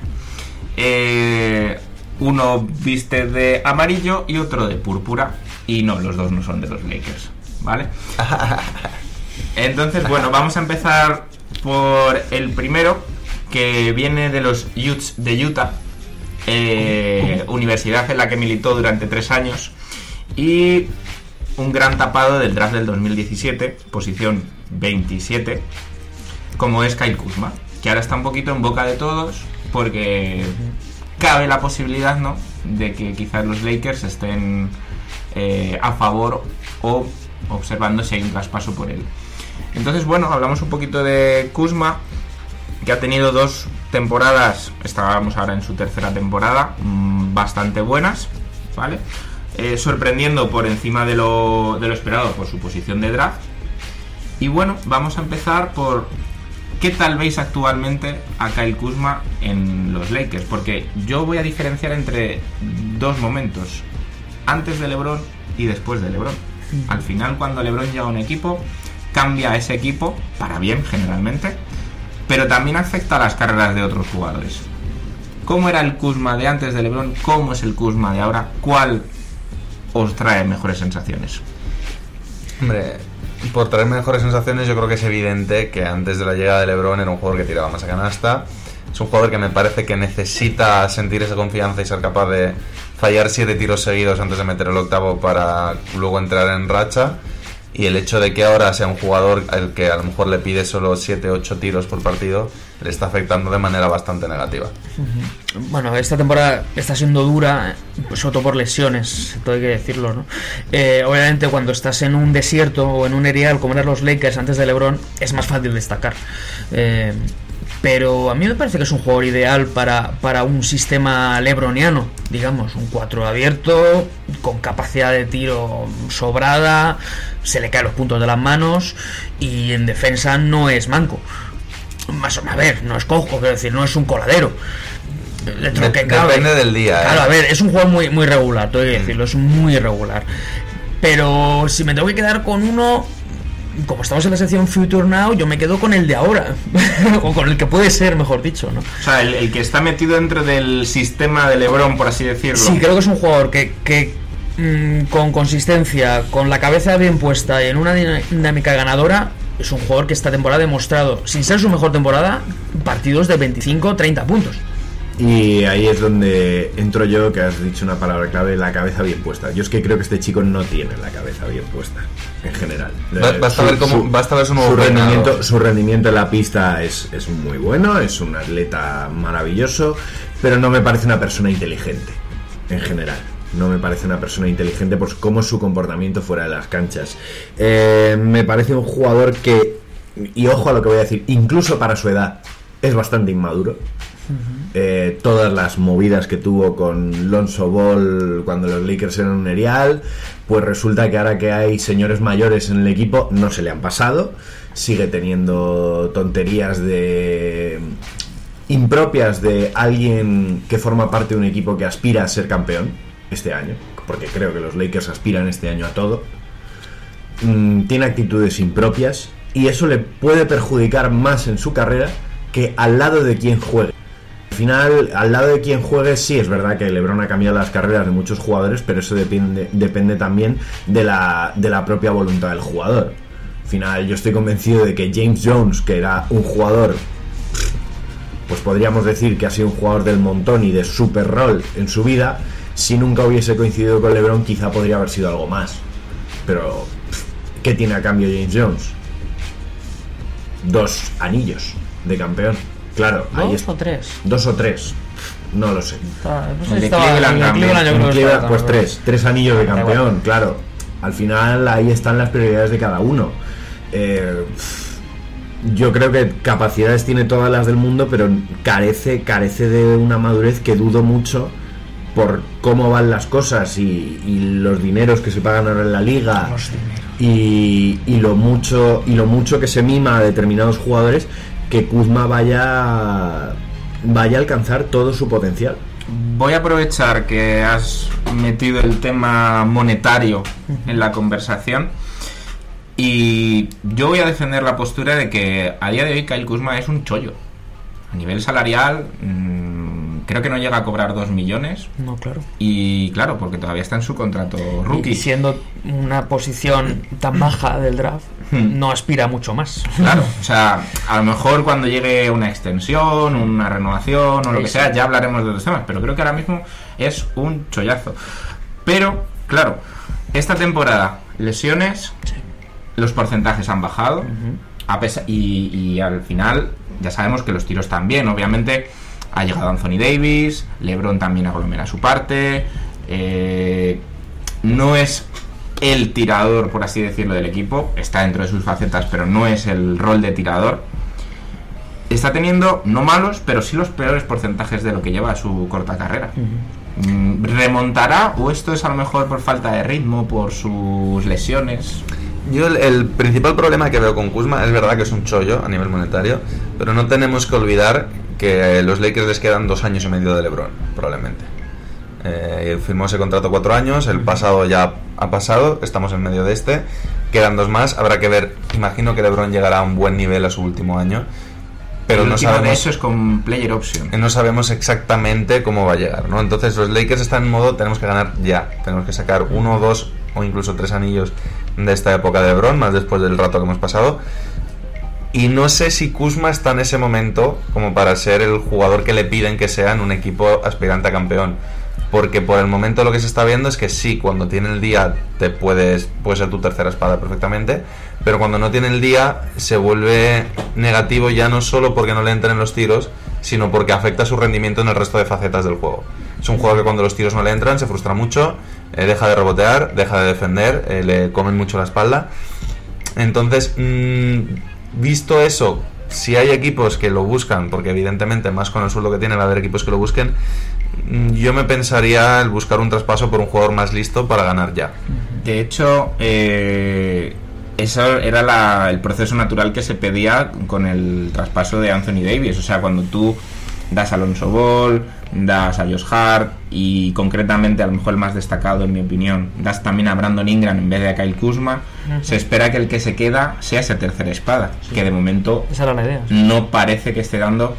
Eh, uno viste de amarillo y otro de púrpura. Y no, los dos no son de los Lakers, ¿vale? Entonces, bueno, vamos a empezar por el primero, que viene de los Utes de Utah, eh, universidad en la que militó durante tres años, y un gran tapado del draft del 2017, posición 27, como es Kyle Kuzma, que ahora está un poquito en boca de todos, porque cabe la posibilidad, ¿no?, de que quizás los Lakers estén eh, a favor o observando si hay un traspaso por él. Entonces, bueno, hablamos un poquito de Kuzma, que ha tenido dos temporadas, estábamos ahora en su tercera temporada, mm, bastante buenas, ¿vale? Eh, sorprendiendo por encima de lo, de lo esperado por su posición de draft. Y bueno, vamos a empezar por qué tal veis actualmente a Kyle Kuzma en los Lakers, porque yo voy a diferenciar entre dos momentos, antes de LeBron y después de LeBron. Al final, cuando LeBron llega a un equipo, cambia ese equipo para bien generalmente, pero también afecta a las carreras de otros jugadores. ¿Cómo era el Kuzma de antes de LeBron? ¿Cómo es el Kuzma de ahora? ¿Cuál os trae mejores sensaciones? Hombre, por traer mejores sensaciones, yo creo que es evidente que antes de la llegada de LeBron era un jugador que tiraba más a canasta. Es un jugador que me parece que necesita sentir esa confianza y ser capaz de fallar siete tiros seguidos antes de meter el octavo para luego entrar en racha. Y el hecho de que ahora sea un jugador al que a lo mejor le pide solo 7 8 tiros por partido le está afectando de manera bastante negativa. bueno, esta temporada está siendo dura, pues, sobre todo por lesiones, todo hay que decirlo, ¿no? Eh, obviamente cuando estás en un desierto o en un erial como eran los Lakers antes de LeBron, es más fácil destacar. Eh, pero a mí me parece que es un jugador ideal para, para un sistema lebroniano, digamos, un 4 abierto, con capacidad de tiro sobrada, se le caen los puntos de las manos y en defensa no es manco. Más o a ver, no es cojo, quiero decir, no es un coladero. Dentro De- que cabe. depende del día, Claro, ¿eh? a ver, es un juego muy, muy regular, tengo que decirlo, es muy irregular. Pero si me tengo que quedar con uno, como estamos en la sección Future Now, yo me quedo con el de ahora. o con el que puede ser, mejor dicho, ¿no? O sea, el, el que está metido dentro del sistema de LeBron, por así decirlo. Sí, creo que es un jugador que, que, mm, con consistencia, con la cabeza bien puesta y en una dinámica ganadora, es un jugador que esta temporada ha demostrado, sin ser su mejor temporada, partidos de 25-30 puntos. Y ahí es donde entro yo, que has dicho una palabra clave, la cabeza bien puesta. Yo es que creo que este chico no tiene la cabeza bien puesta, en general. Ba- basta ver cómo- basta ver su nuevo rendimiento, peinado. su rendimiento en la pista es, es muy bueno, es un atleta maravilloso, pero no me parece una persona inteligente, en general. No me parece una persona inteligente por cómo es su comportamiento fuera de las canchas. Eh, me parece un jugador que, y ojo a lo que voy a decir, incluso para su edad, es bastante inmaduro. Eh, todas las movidas que tuvo con Lonzo Ball cuando los Lakers eran un erial, pues resulta que ahora que hay señores mayores en el equipo no se le han pasado, sigue teniendo tonterías de impropias de alguien que forma parte de un equipo que aspira a ser campeón este año, porque creo que los Lakers aspiran este año a todo. Mm, tiene actitudes impropias y eso le puede perjudicar más en su carrera que al lado de quien juegue. Al final, al lado de quien juegue, sí es verdad que LeBron ha cambiado las carreras de muchos jugadores, pero eso depende, depende también de la, de la propia voluntad del jugador. Al final, yo estoy convencido de que James Jones, que era un jugador, pues podríamos decir que ha sido un jugador del montón y de super rol en su vida, si nunca hubiese coincidido con LeBron, quizá podría haber sido algo más. Pero, ¿qué tiene a cambio James Jones? Dos anillos de campeón. Claro, ahí ¿Dos es- o tres? Dos o tres. No lo sé. Estaba- no sé El si de estaba- Cleveland el de también. Cleveland yo creo que Cleveland, estaba pues también. tres, tres anillos de campeón, claro. Al final ahí están las prioridades de cada uno. Eh, yo creo que capacidades tiene todas las del mundo, pero carece, carece de una madurez que dudo mucho por cómo van las cosas y, y los dineros que se pagan ahora en la liga y, y lo mucho y lo mucho que se mima a determinados jugadores que Kuzma vaya vaya a alcanzar todo su potencial. Voy a aprovechar que has metido el tema monetario en la conversación y yo voy a defender la postura de que a día de hoy Kyle Kuzma es un chollo. A nivel salarial, mm, creo que no llega a cobrar 2 millones. No, claro. Y claro, porque todavía está en su contrato rookie. Y siendo una posición tan baja del draft, Hmm. no aspira mucho más. Claro, o sea, a lo mejor cuando llegue una extensión, una renovación o lo que sea, ya hablaremos de otros temas, pero creo que ahora mismo es un chollazo. Pero, claro, esta temporada, lesiones, los porcentajes han bajado, a pesa- y, y al final ya sabemos que los tiros también, obviamente ha llegado Anthony Davis, LeBron también aglomera su parte, eh, no es el tirador, por así decirlo, del equipo. Está dentro de sus facetas, pero no es el rol de tirador. Está teniendo, no malos, pero sí los peores porcentajes de lo que lleva su corta carrera. Mm, ¿Remontará o esto es a lo mejor por falta de ritmo, por sus lesiones? Yo el, el principal problema que veo con Kuzma es verdad que es un chollo a nivel monetario, pero no tenemos que olvidar que los Lakers les quedan dos años y medio de LeBron, probablemente. Eh, firmó ese contrato cuatro años, el pasado ya ha pasado, estamos en medio de este, quedan dos más, habrá que ver, imagino que LeBron llegará a un buen nivel a su último año, pero El no de sabemos eso es con player option. no sabemos exactamente cómo va a llegar, ¿no? Entonces los Lakers están en modo tenemos que ganar ya, tenemos que sacar uno, dos o incluso tres anillos de esta época de LeBron, más después del rato que hemos pasado. Y no sé si Kuzma está en ese momento como para ser el jugador que le piden que sea en un equipo aspirante a campeón. Porque por el momento lo que se está viendo es que sí, cuando tiene el día te puedes puede ser tu tercera espada perfectamente, pero cuando no tiene el día se vuelve negativo ya no solo porque no le entren los tiros, sino porque afecta su rendimiento en el resto de facetas del juego. Es un jugador que cuando los tiros no le entran se frustra mucho, eh, deja de rebotear, deja de defender, eh, le comen mucho la espalda. Entonces, mm, visto eso, si hay equipos que lo buscan, porque evidentemente más con el sueldo que tiene va a haber equipos que lo busquen, mm, yo me pensaría el buscar un traspaso por un jugador más listo para ganar ya. De hecho, eh, eso era el proceso natural que se pedía con el traspaso de Anthony Davis. O sea, cuando tú das a Alonso Ball, das a Josh Hart y concretamente, a lo mejor el más destacado en mi opinión, das también a Brandon Ingram en vez de a Kyle Kuzma, se espera que el que se queda sea esa tercera espada, que de momento Esa era la idea. no parece que esté dando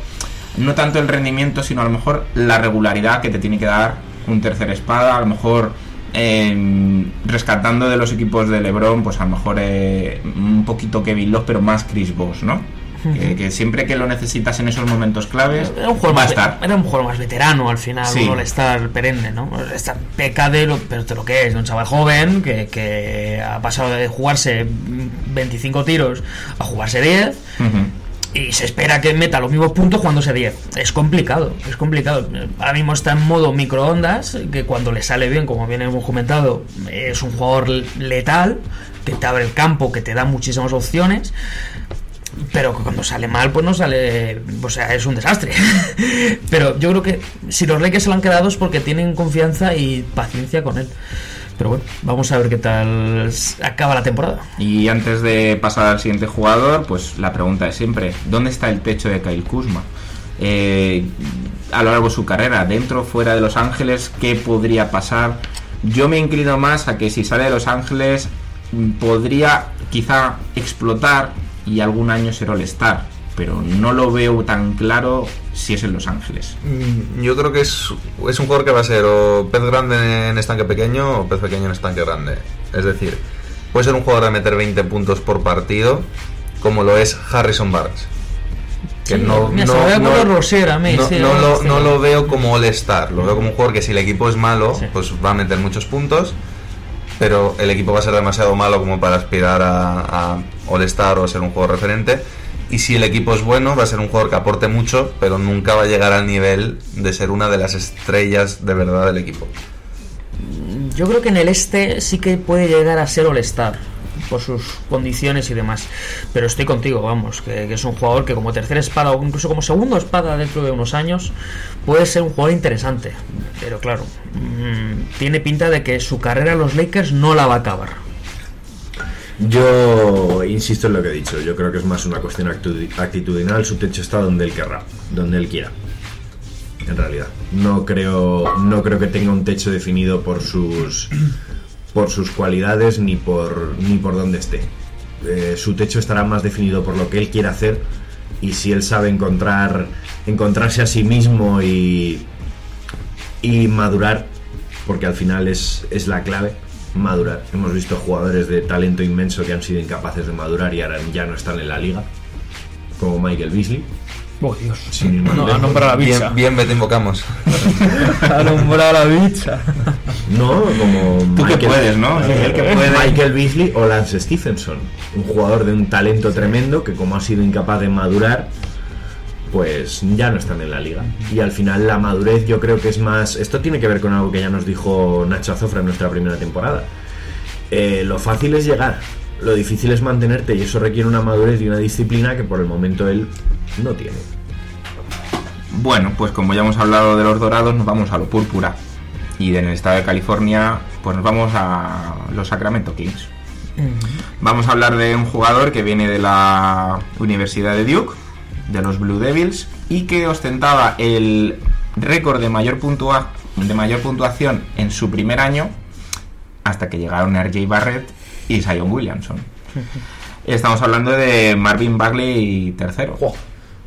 no tanto el rendimiento, sino a lo mejor la regularidad que te tiene que dar un tercer espada, a lo mejor eh, rescatando de los equipos de LeBron, pues a lo mejor eh, un poquito Kevin Love, pero más Chris Bosh, ¿no? Que, que siempre que lo necesitas en esos momentos claves, Era un va a más, estar. era un jugador más veterano al final, Sí. un all-star perenne, ¿no? Está peca de lo, pero de lo que es, de un chaval joven que, que ha pasado de jugarse 25 tiros a jugarse 10 Ujú. y se espera que meta los mismos puntos jugándose 10. Es complicado, es complicado. Ahora mismo está en modo microondas, que cuando le sale bien, como bien hemos comentado, es un jugador letal, que te abre el campo, que te da muchísimas opciones. Pero cuando sale mal, pues no sale. O sea, es un desastre. Pero yo creo que si los Lakers se lo han quedado es porque tienen confianza y paciencia con él. Pero bueno, vamos a ver qué tal acaba la temporada. Y antes de pasar al siguiente jugador, pues la pregunta es siempre, ¿dónde está el techo de Kyle Kuzma? Eh, a lo largo de su carrera, dentro o fuera de Los Ángeles, ¿qué podría pasar? Yo me inclino más a que si sale de Los Ángeles mm, podría quizá explotar y algún año ser All-Star, pero no lo veo tan claro si es en Los Ángeles. Mm, Yo creo que es, es un jugador que va a ser o pez grande en estanque pequeño o pez pequeño en estanque grande. Es decir, puede ser un jugador de meter 20 puntos por partido, como lo es Harrison Barnes. Que Sí, no, mira, lo, sí. no lo veo como All-Star, lo veo como un jugador que si el equipo es malo, Sí. pues va a meter muchos puntos, pero el equipo va a ser demasiado malo como para aspirar a, a All-Star o a ser un jugador referente. Y si el equipo es bueno, va a ser un jugador que aporte mucho, pero nunca va a llegar al nivel de ser una de las estrellas de verdad del equipo. Yo creo que en el este sí que puede llegar a ser All-Star por sus condiciones y demás. Pero estoy contigo, vamos, que, es un jugador que como tercera espada o incluso como segundo espada dentro de unos años puede ser un jugador interesante. Pero claro, mm, tiene pinta de que su carrera en los Lakers no la va a acabar. Yo insisto en lo que he dicho. Yo creo que es más una cuestión actitudinal. Su techo está donde él querrá, donde él quiera. En realidad, no creo, no creo que tenga un techo definido por sus, por sus cualidades ni por ni por dónde esté. Eh, su techo estará más definido por lo que él quiere hacer y si él sabe encontrar, encontrarse a sí mismo y, y madurar, porque al final es, es la clave, madurar. Hemos visto jugadores de talento inmenso que han sido incapaces de madurar y ahora ya no están en la liga, como Michael Beasley. Oh, Dios. No, a nombrar a la bicha. Bien, bien, te invocamos. A nombrar a la bicha. No, como Tú que puedes, ¿no? Sí, el que puede. Michael Beasley o Lance Stephenson, un jugador de un talento tremendo que como ha sido incapaz de madurar, pues ya no están en la liga. Y al final la madurez yo creo que es más... Esto tiene que ver con algo que ya nos dijo Nacho Azofra en nuestra primera temporada. Eh, lo fácil es llegar, lo difícil es mantenerte y eso requiere una madurez y una disciplina que por el momento él no tiene. Bueno, pues como ya hemos hablado de los dorados, nos vamos a lo púrpura. Y en el estado de California, pues nos vamos a los Sacramento Kings. Vamos a hablar de un jugador que viene de la Universidad de Duke, de los Blue Devils, y que ostentaba el récord de mayor, puntua- de mayor puntuación en su primer año, hasta que llegaron RJ Barrett y Zion Williamson. Estamos hablando de Marvin Bagley tercero.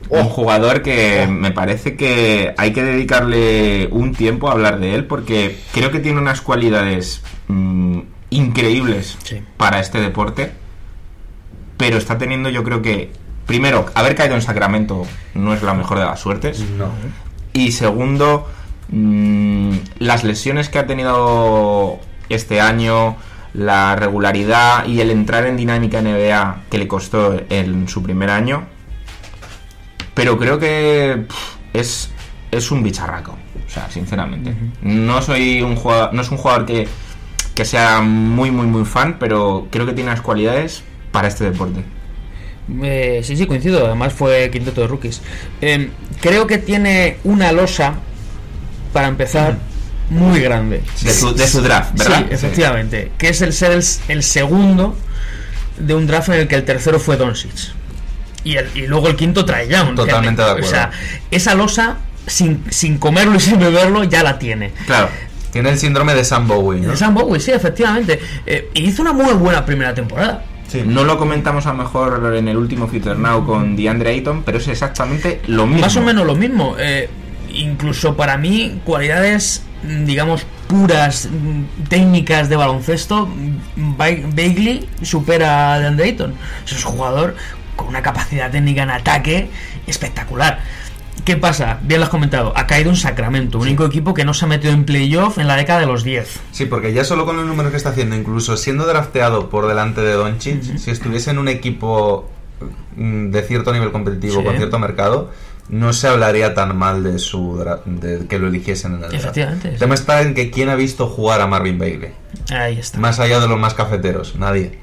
Un jugador que me parece que hay que dedicarle un tiempo a hablar de él porque creo que tiene unas cualidades mm, increíbles Sí. para este deporte, pero está teniendo yo creo que, primero, haber caído en Sacramento no es la mejor de las suertes. No. Y segundo, mm, las lesiones que ha tenido este año, la regularidad y el entrar en dinámica NBA que le costó en su primer año. Pero creo que pff, es, es un bicharraco. O sea, sinceramente. No soy un jugador, no es un jugador que, que sea muy, muy, muy fan, pero creo que tiene las cualidades para este deporte. Eh, sí, sí, coincido. Además fue quinteto de rookies. Eh, creo que tiene una losa, para empezar, muy grande. De su, de su draft, ¿verdad? Sí, efectivamente. Que es el ser el, el segundo de un draft en el que el tercero fue Doncic. Y, el- y luego el quinto trae Young. Totalmente de acuerdo. O sea, esa losa, sin, sin comerlo y sin beberlo, ya la tiene. Claro. Tiene el síndrome de Sam Bowie, ¿no? De Sam Bowie, sí, efectivamente. Eh, y hizo una muy buena primera temporada. No lo comentamos a lo mejor en el último Future Now con DeAndre Ayton, pero es exactamente lo mismo. Más o menos lo mismo. eh, incluso para mí, cualidades, digamos, puras, mm, técnicas de baloncesto, mm, Ba- Bagley supera a DeAndre Ayton. Es un jugador con una capacidad técnica en ataque espectacular. ¿Qué pasa? Bien lo has comentado. Ha caído un Sacramento, único equipo que no se ha metido en playoff en la década de los 10. Sí, porque ya solo con los números que está haciendo, incluso siendo drafteado por delante de Doncic, si estuviese en un equipo mm, de cierto nivel competitivo, Sí. con cierto mercado, no se hablaría tan mal de su dra- de que lo eligiesen en el draft. Efectivamente, El sí. tema está en que quién ha visto jugar a Marvin Bagley, Ahí está. más allá de los más cafeteros, nadie.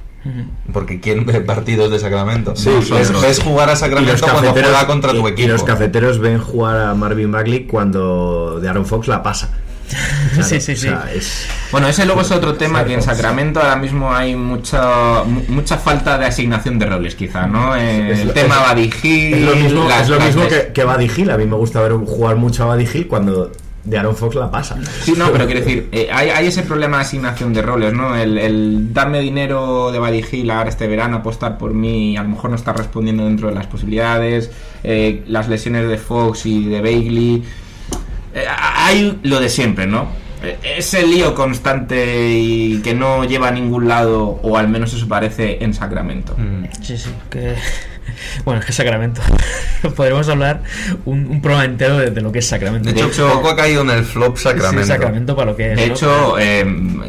Porque quién ve partidos de Sacramento. Sí, ves, nosotros. ves jugar a Sacramento los cuando cafeteros- juega contra tu y- equipo. Y los cafeteros ven jugar a Marvin Bagley cuando de Aaron Fox la pasa. Claro, Sí, sí, o sea, sí. es- Bueno, ese luego es otro tema que en Sacramento ahora mismo hay mucha mu- mucha falta de asignación de roles, quizá, ¿no? Es el tema es- Hill, Es lo mismo, las- es lo las mismo les- que, que Hill. A mí me gusta ver jugar mucho a Hill cuando de Aaron Fox la pasa. Sí, no, pero quiero decir, eh, hay, hay ese problema de asignación de roles, ¿no? El, el darme dinero de Buddy Hill ahora este verano, apostar por mí, a lo mejor no está respondiendo dentro de las posibilidades, eh, las lesiones de Fox y de Bagley. Eh, hay lo de siempre, ¿no? Eh, Ese lío constante y que no lleva a ningún lado, o al menos eso parece en Sacramento. Sí, sí, que... Bueno, es que Sacramento. Podremos hablar un, un programa entero de, de lo que es Sacramento. De hecho, poco ha caído en el flop Sacramento. Sí, Sacramento para lo que es. De ¿no? hecho, eh,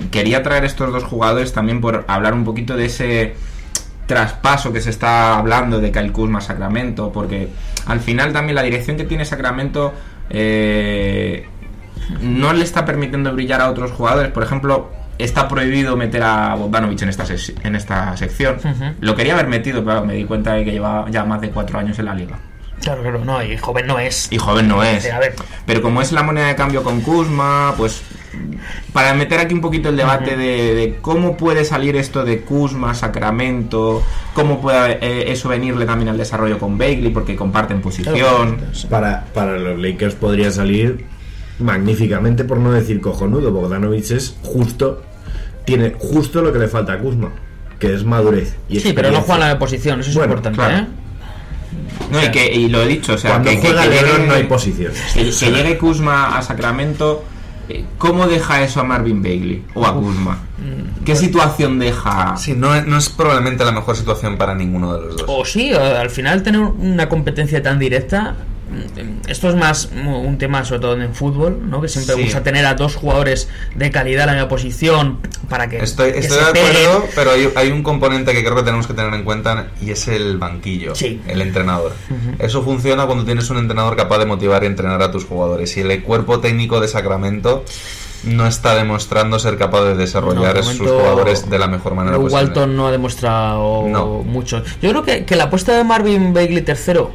quería traer estos dos jugadores también por hablar un poquito de ese traspaso que se está hablando de Kyle Kuzma a Sacramento, porque al final también la dirección que tiene Sacramento eh, no le está permitiendo brillar a otros jugadores. Por ejemplo, está prohibido meter a Bogdanovich en esta, en esta sección. Lo quería haber metido, pero me di cuenta de que lleva ya más de cuatro años en la liga. Claro, claro, no, y joven no es. Y joven no es. A ver, Pero como es la moneda de cambio con Kuzma, pues para meter aquí un poquito el debate de, de cómo puede salir esto de Kuzma, Sacramento, cómo puede eh, eso venirle también al desarrollo con Bagley, porque comparten posición. Para, para los Lakers podría salir magníficamente, por no decir cojonudo. Bogdanovich es justo, tiene justo lo que le falta a Kuzma, que es madurez. Y sí, pero no juega la posición, eso es Bueno, importante, claro. ¿eh? No, y, que, y lo he dicho, o sea, Cuando que, juega que llegue- no hay posiciones. Que, que llegue Kuzma a Sacramento, ¿cómo deja eso a Marvin Bagley o a Kuzma? Mm, ¿Qué situación deja? Sí, no, es- no es probablemente la mejor situación para ninguno de los dos. O sí, al final tener una competencia tan directa. Mm, Esto es más un tema, sobre todo en fútbol, ¿no? Que siempre Sí. gusta tener a dos jugadores de calidad en la misma posición para que. Estoy, que estoy se de acuerdo, peguen. pero hay, hay un componente que creo que tenemos que tener en cuenta y es el banquillo, Sí. el entrenador. Eso funciona cuando tienes un entrenador capaz de motivar y entrenar a tus jugadores. Y el cuerpo técnico de Sacramento no está demostrando ser capaz de desarrollar No, de sus jugadores de la mejor manera Luke posible. Walton no ha demostrado No. mucho. Yo creo que, que la apuesta de Marvin Bagley tercero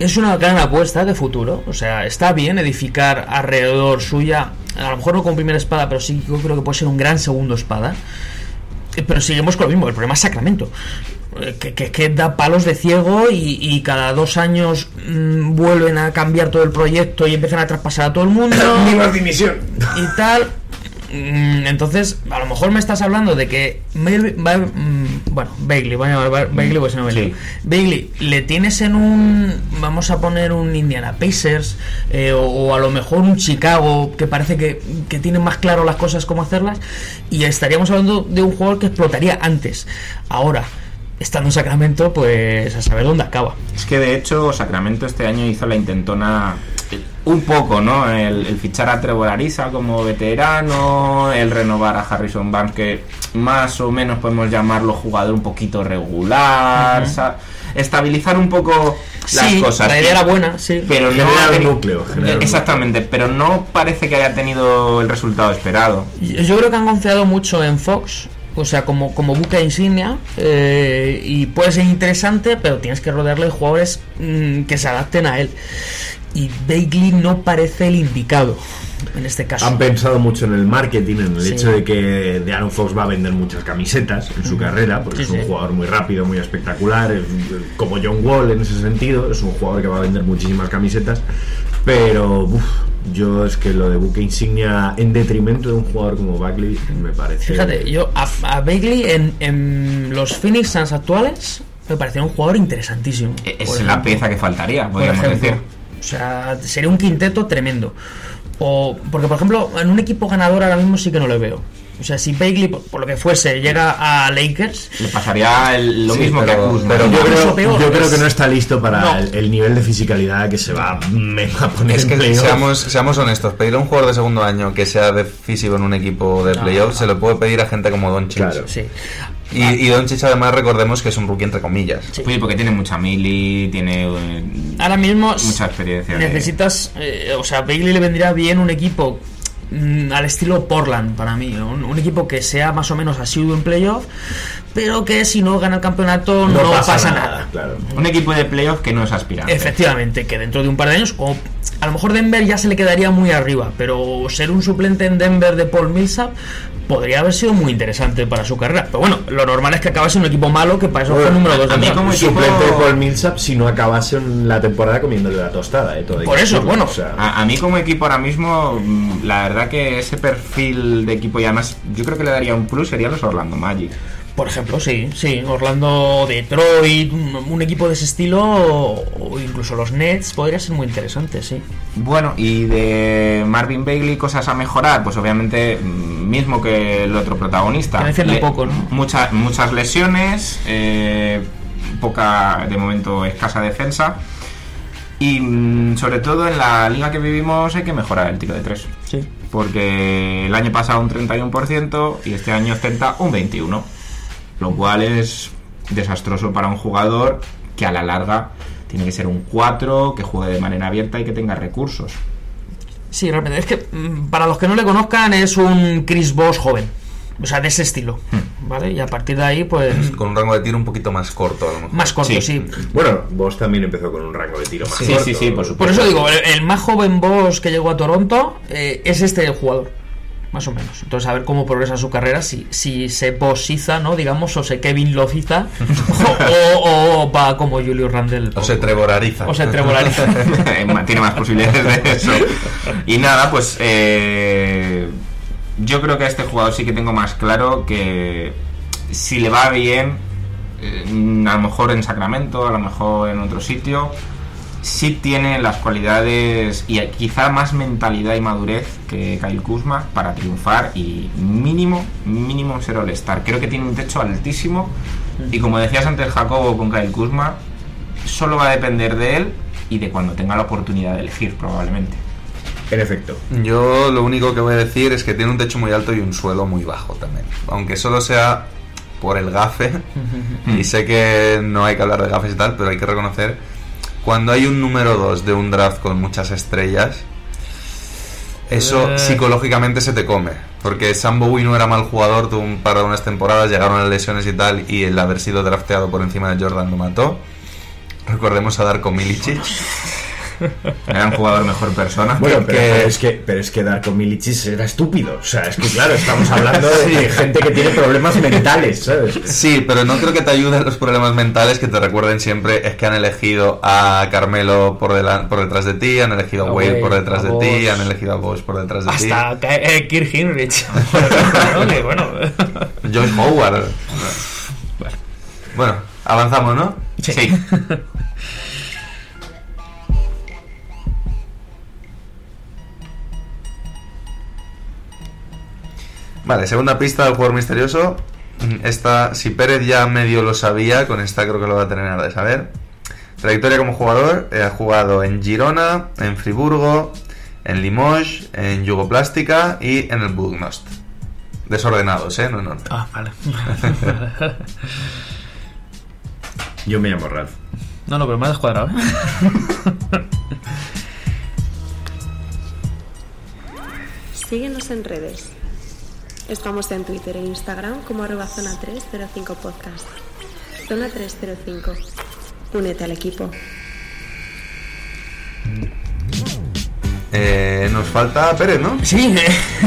es una gran apuesta de futuro. O sea, está bien edificar alrededor suya, a lo mejor no como primera espada, pero sí yo creo que puede ser un gran segundo espada. Eh, Pero seguimos con lo mismo, el problema es Sacramento. Eh, Que, que, que da palos de ciego y, y cada dos años mm, vuelven a cambiar todo el proyecto y empiezan a traspasar a todo el mundo dimisión! y tal. Mm, Entonces, a lo mejor me estás hablando de que Mel- bueno, Bagley, voy a llamar Ba- Bagley porque si no me lío. Sí. Bagley, le tienes en un vamos a poner un Indiana Pacers eh, o, o a lo mejor un Chicago que parece que, que tiene más claro las cosas cómo hacerlas y estaríamos hablando de un jugador que explotaría antes. Ahora, estando en Sacramento, pues a saber dónde acaba. Es que de hecho Sacramento este año hizo la intentona un poco, ¿no? El, el fichar a Trevor Ariza como veterano, el renovar a Harrison Barnes, que más o menos podemos llamarlo jugador un poquito regular, estabilizar un poco las Sí, cosas. la idea era buena, sí. Pero no Generar un teni- núcleo, generar Exactamente, pero no parece que haya tenido el resultado esperado. Yo yo creo que han confiado mucho en Fox, o sea, como, como buque insignia, eh, y puede ser interesante, pero tienes que rodearle de jugadores mm, que se adapten a él. Y Bagley no parece el indicado en este caso. Han pensado mucho en el marketing, en el Sí. hecho de que de Aaron Fox va a vender muchas camisetas en su carrera, porque Sí, es un sí. jugador muy rápido, muy espectacular, es como John Wall en ese sentido, es un jugador que va a vender muchísimas camisetas, pero uf, yo es que lo de buque insignia en detrimento de un jugador como Bagley me parece... Fíjate, yo a, a Bagley en, en los Phoenix Suns actuales me parecía un jugador interesantísimo. E- Es la pieza que faltaría, por podríamos decir. O sea, sería un quinteto tremendo. O, porque, por ejemplo, en un equipo ganador ahora mismo sí que no lo veo. O sea, si Bagley, por, por lo que fuese, llega a Lakers, Le pasaría el- lo Sí, mismo pero- que a Kuzma. pero Yo creo, peor, yo creo es- que no está listo para No. el, el nivel de fisicalidad que se va, a poner Es que seamos, seamos honestos, pedir a un jugador de segundo año que sea decisivo en un equipo de No, playoff no. se lo puede pedir a gente como Doncic. Claro. sí. Y, y Doncic además recordemos que es un rookie entre comillas. Sí. Porque tiene mucha mili, tiene eh, Ahora mismo mucha experiencia. de- necesitas, eh, o sea, Bagley le vendría bien un equipo mm, al estilo Portland para mí, un, un equipo que sea más o menos asiduo en playoff, pero que si no gana el campeonato no, pasa, nada. Claro. Un equipo de playoff que no es aspirante. Efectivamente, que dentro de un par de años, o a lo mejor Denver ya se le quedaría muy arriba, pero ser un suplente en Denver de Paul Millsap podría haber sido muy interesante para su carrera. Pero bueno, lo normal es que acabase en un equipo malo que para eso fue el número 2 a mí como equipo- suplente de Paul Millsap si no acabase en la temporada comiéndole la tostada. Eh, todo Por eso, decirlo, bueno, o sea, A, a mí como equipo ahora mismo, mm, la verdad que ese perfil de equipo y además yo creo que le daría un plus sería los Orlando Magic. Por ejemplo, sí, sí, Orlando, Detroit, un, equipo de ese estilo, o, incluso los Nets, podría ser muy interesante, sí. Bueno, y de Marvin Bagley, cosas a mejorar, pues obviamente mm, mismo que el otro protagonista. Le- poco, ¿no? mucha- muchas lesiones, eh, poca, de momento, escasa defensa. Y mm, sobre todo en la liga que vivimos hay que mejorar el tiro de tres. Sí. Porque el año pasado un 31% y este año ostenta un 21%. Lo cual es desastroso para un jugador que a la larga tiene que ser un 4, que juegue de manera abierta y que tenga recursos. Sí, realmente, es que mm, para los que no le conozcan es un Chris Bosh joven, o sea, de ese estilo, ¿vale? Y a partir de ahí, pues, Con un rango de tiro un poquito más corto a lo mejor. más corto, Sí. sí. Bueno, vos también empezó con un rango de tiro más Sí, corto. sí, sí, por supuesto. Por eso digo, el, el más joven Boss que llegó a Toronto eh, es este el jugador, más o menos. Entonces, a ver cómo progresa su carrera, si, si se posiza, ¿no? Digamos, o se Kevin Lociza, o, o, o va como Julio Randle. O se trevorariza. O se trevolariza. Tiene más posibilidades de eso. Y nada, pues eh, yo creo que a este jugador sí que tengo más claro que si le va bien, eh, a lo mejor en Sacramento, a lo mejor en otro sitio, sí tiene las cualidades y quizá más mentalidad y madurez que Kyle Kuzma para triunfar y mínimo, mínimo ser All-Star. Creo que tiene un techo altísimo y como decías antes Jacobo con Kyle Kuzma, solo va a depender de él y de cuando tenga la oportunidad de elegir probablemente. En efecto. Yo lo único que voy a decir es que tiene un techo muy alto y un suelo muy bajo también. Aunque solo sea por el gafe. y sé que no hay que hablar de gafes y tal, pero hay que reconocer cuando hay un número 2 de un draft con muchas estrellas. Eso Eh. psicológicamente se te come. Porque Sam Bowie no era mal jugador, tuvo un par de unas temporadas, llegaron las lesiones y tal, y el haber sido drafteado por encima de Jordan lo mató. Recordemos a Darko Milicic. Era un jugador mejor persona. Bueno, que- pero, es que, pero es que Darko Milicic era estúpido. O sea, es que claro, estamos hablando de, de gente que tiene problemas mentales, ¿sabes? Sí, pero no creo que te ayuden los problemas mentales que te recuerden siempre es que han elegido a Carmelo por, delan- por detrás de ti, han elegido a Wade Wade, por detrás de ti, han elegido a Bosch por detrás de ti. Hasta eh, Kirk Hinrich. bueno, Josh Howard. Bueno, avanzamos, ¿no? Sí. Vale, segunda pista del jugador misterioso. Mm, Esta, si Pérez ya medio lo sabía, con esta creo que lo va a tener de saber. Trayectoria como jugador, eh, ha jugado en Girona, en Friburgo, en Limoges, en Yugoplástica y en el Bugnost. Desordenados, ¿eh? No, no. Ah, vale. Yo me llamo Ralph. No, no, pero me ha descuadrado. ¿eh? Síguenos en redes. Estamos en Twitter e Instagram como arroba zona 305 podcast. Zona 305. Únete al equipo. Eh, nos falta Pérez, ¿no? Sí,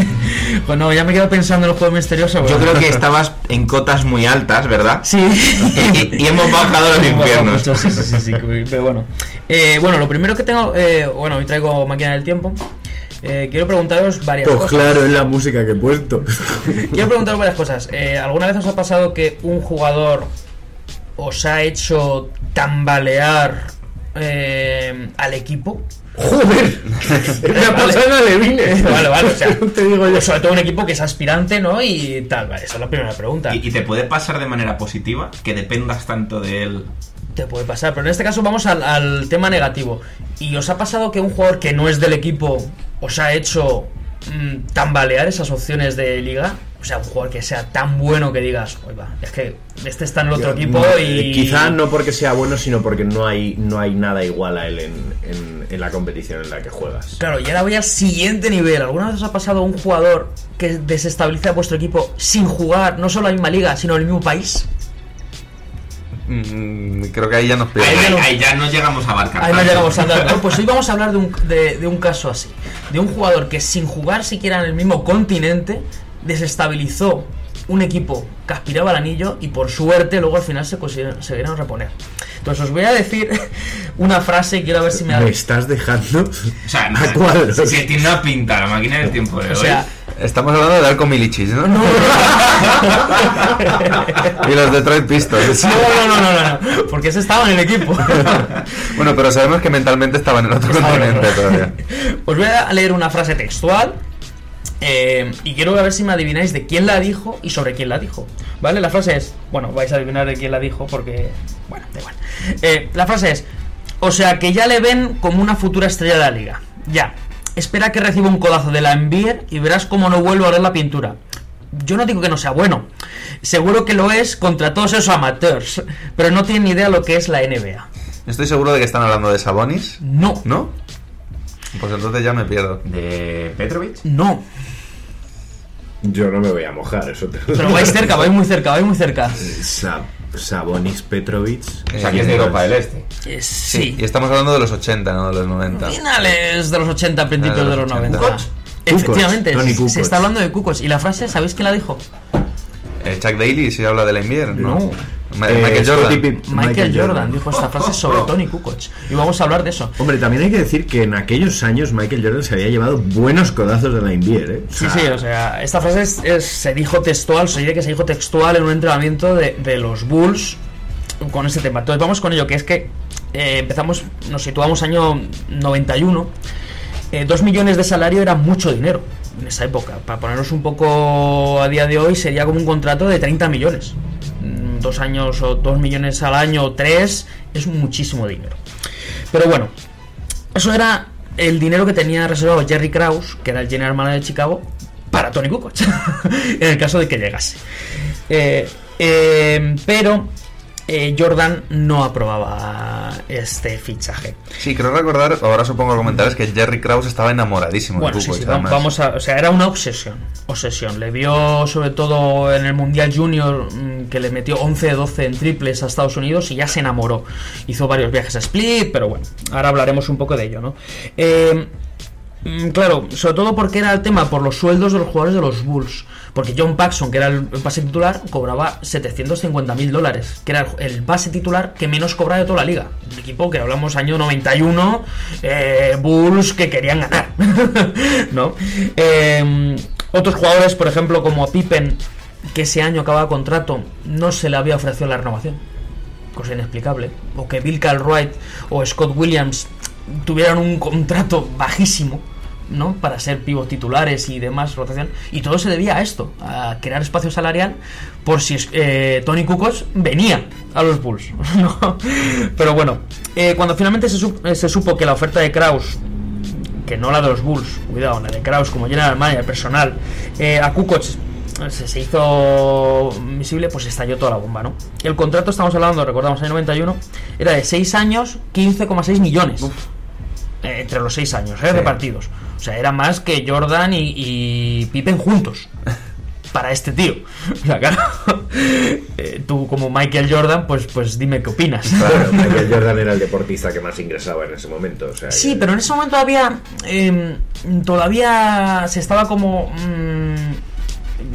bueno, ya me quedo pensando en el juego misterioso. Yo bueno. creo que estabas en cotas muy altas, ¿verdad? Sí. Y, y hemos bajado los Hemos bajado infiernos. mucho, sí, sí, sí, sí, pero bueno. Eh, bueno, lo primero que tengo, eh, bueno, hoy traigo máquina del tiempo. Eh, quiero preguntaros varias Pues cosas. claro, es la música que he puesto. Quiero preguntaros varias cosas. Eh, ¿Alguna vez os ha pasado que un jugador os ha hecho tambalear eh, al equipo? ¡Joder! Me ha pasado a Levine. Vale, vale, o sea, te digo yo. sobre todo un equipo que es aspirante, ¿no? Y tal, vale, esa es la primera pregunta. Y, y te puede pasar de manera positiva, que dependas tanto de él. Te puede pasar, pero en este caso vamos al, al tema negativo. ¿Y os ha pasado que un jugador que no es del equipo os ha hecho mm, tambalear esas opciones de liga? O sea, un jugador que sea tan bueno que digas, oiga, es que este está en el otro equipo No, y. eh, Quizá no porque sea bueno, sino porque no hay, no hay nada igual a él en, en- en la competición en la que juegas. Claro, y ahora voy al siguiente nivel. ¿Alguna vez os ha pasado un jugador que desestabiliza a vuestro equipo sin jugar no solo en la misma liga, sino en el mismo país? Mm, creo que ahí ya nos Ahí, ahí ya no llegamos a abarcar. Ahí no llegamos a hablar. No, pues hoy vamos a hablar de un, de, de un caso así. De un jugador que sin jugar siquiera en el mismo continente desestabilizó un equipo que aspiraba al anillo y por suerte luego al final se consiguieron, se vieron reponer. Entonces os voy a decir una frase y quiero ver si me... Me estás dejando O sea, no, a cuadros. si tiene una pinta la máquina del tiempo de O hoy. sea, Estamos hablando de Darko Milicic, ¿no? no, y los Detroit Pistons. no, no, no, no, no, porque ese estaba en el equipo. bueno, pero sabemos que mentalmente estaba en el otro Estaba continente otro. todavía. Os voy a leer una frase textual eh, y quiero ver si me adivináis de quién la dijo y sobre quién la dijo. ¿Vale? La frase es, bueno, vais a adivinar de quién la dijo porque, bueno, da igual. Eh, la frase es, o sea que ya le ven como una futura estrella de la liga. Ya. Espera que reciba un codazo de la Envier y verás cómo no vuelvo a ver la pintura. Yo no digo que no sea bueno. Seguro que lo es contra todos esos amateurs, pero no tienen ni idea lo que es la NBA. Estoy seguro de que están hablando de Sabonis, No. ¿no? Pues entonces ya me pierdo. ¿De Petrovic? No. Yo no me voy a mojar, eso te lo Pero vais cerca, vais muy cerca, vais muy cerca. Sa- Sabonis Petrovic. O sea, que es de Europa del Este. Eh, Sí, sí. y estamos hablando de los 80, no de los 90. Finales de los 80, principios de de los los 80. 90. Kukoc. Efectivamente, Tony se- Kukoc. se está hablando de Cucos. ¿Y la frase, sabéis quién la dijo? Eh, Chuck Daly si habla de la Invier, ¿no? Eh, Michael Scottie Jordan. Pippen. Michael, Jordan, dijo esta frase sobre Tony Kukoc. Y vamos a hablar de eso. Hombre, también hay que decir que en aquellos años Michael Jordan se había llevado buenos codazos de la Invier, ¿eh? Sí, sí, o sea, esta frase es- es- se dijo textual, se dice que se dijo textual en un entrenamiento de, de los Bulls con este tema. Entonces vamos con ello, que es que eh, empezamos, nos situamos año 91. Eh, dos millones de salario era mucho dinero en esa época. Para ponernos un poco a día de hoy, sería como un contrato de 30 millones. Mm, Dos años o dos millones al año o tres es muchísimo dinero. Pero bueno, eso era el dinero que tenía reservado Jerry Krause, que era el general manager de Chicago, para Tony Kukoc, en el caso de que llegase. Eh, eh, pero eh, Jordan no aprobaba este fichaje. Sí, creo recordar, ahora supongo comentarios que Jerry Krause estaba enamoradísimo Bueno, de sí, sí, vamos a, o sea, era una obsesión, obsesión. Le vio sobre todo en el Mundial Junior mm, que le metió 11 de 12 en triples a Estados Unidos y ya se enamoró. Hizo varios viajes a Split, pero bueno, ahora hablaremos un poco de ello, ¿no? Eh, claro, sobre todo porque era el tema por los sueldos de los jugadores de los Bulls. Porque John Paxson, que era el base titular, cobraba 750 mil dólares, que era el base titular que menos cobraba de toda la liga. Un equipo que hablamos año 91, eh, Bulls que querían ganar. ¿No? Eh, otros jugadores, por ejemplo, como Pippen, que ese año acababa contrato, no se le había ofrecido la renovación cosa inexplicable, o que Bill Cartwright o Scott Williams tuvieran un contrato bajísimo, ¿no? Para ser pivos titulares y demás rotación, y todo se debía a esto, a crear espacio salarial por si eh, Tony Kukoc venía a los Bulls, ¿no? Pero bueno, eh, cuando finalmente se, eh, se supo que la oferta de Kraus que no la de los Bulls, cuidado, la de Kraus como general manager personal, eh, a Kukoc se, hizo visible, pues estalló toda la bomba, ¿no? El contrato, estamos hablando, recordamos, año 91, era de 6 años, 15,6 millones. Entre los 6 años, ¿eh? repartidos. O sea, era más que Jordan y, y Pippen juntos. Para este tío. O sea, claro, eh, tú como Michael Jordan, pues, pues dime qué opinas. Claro, Michael Jordan era el deportista que más ingresaba en ese momento. O sea, Sí, que- pero en ese momento todavía eh, todavía se estaba como mm,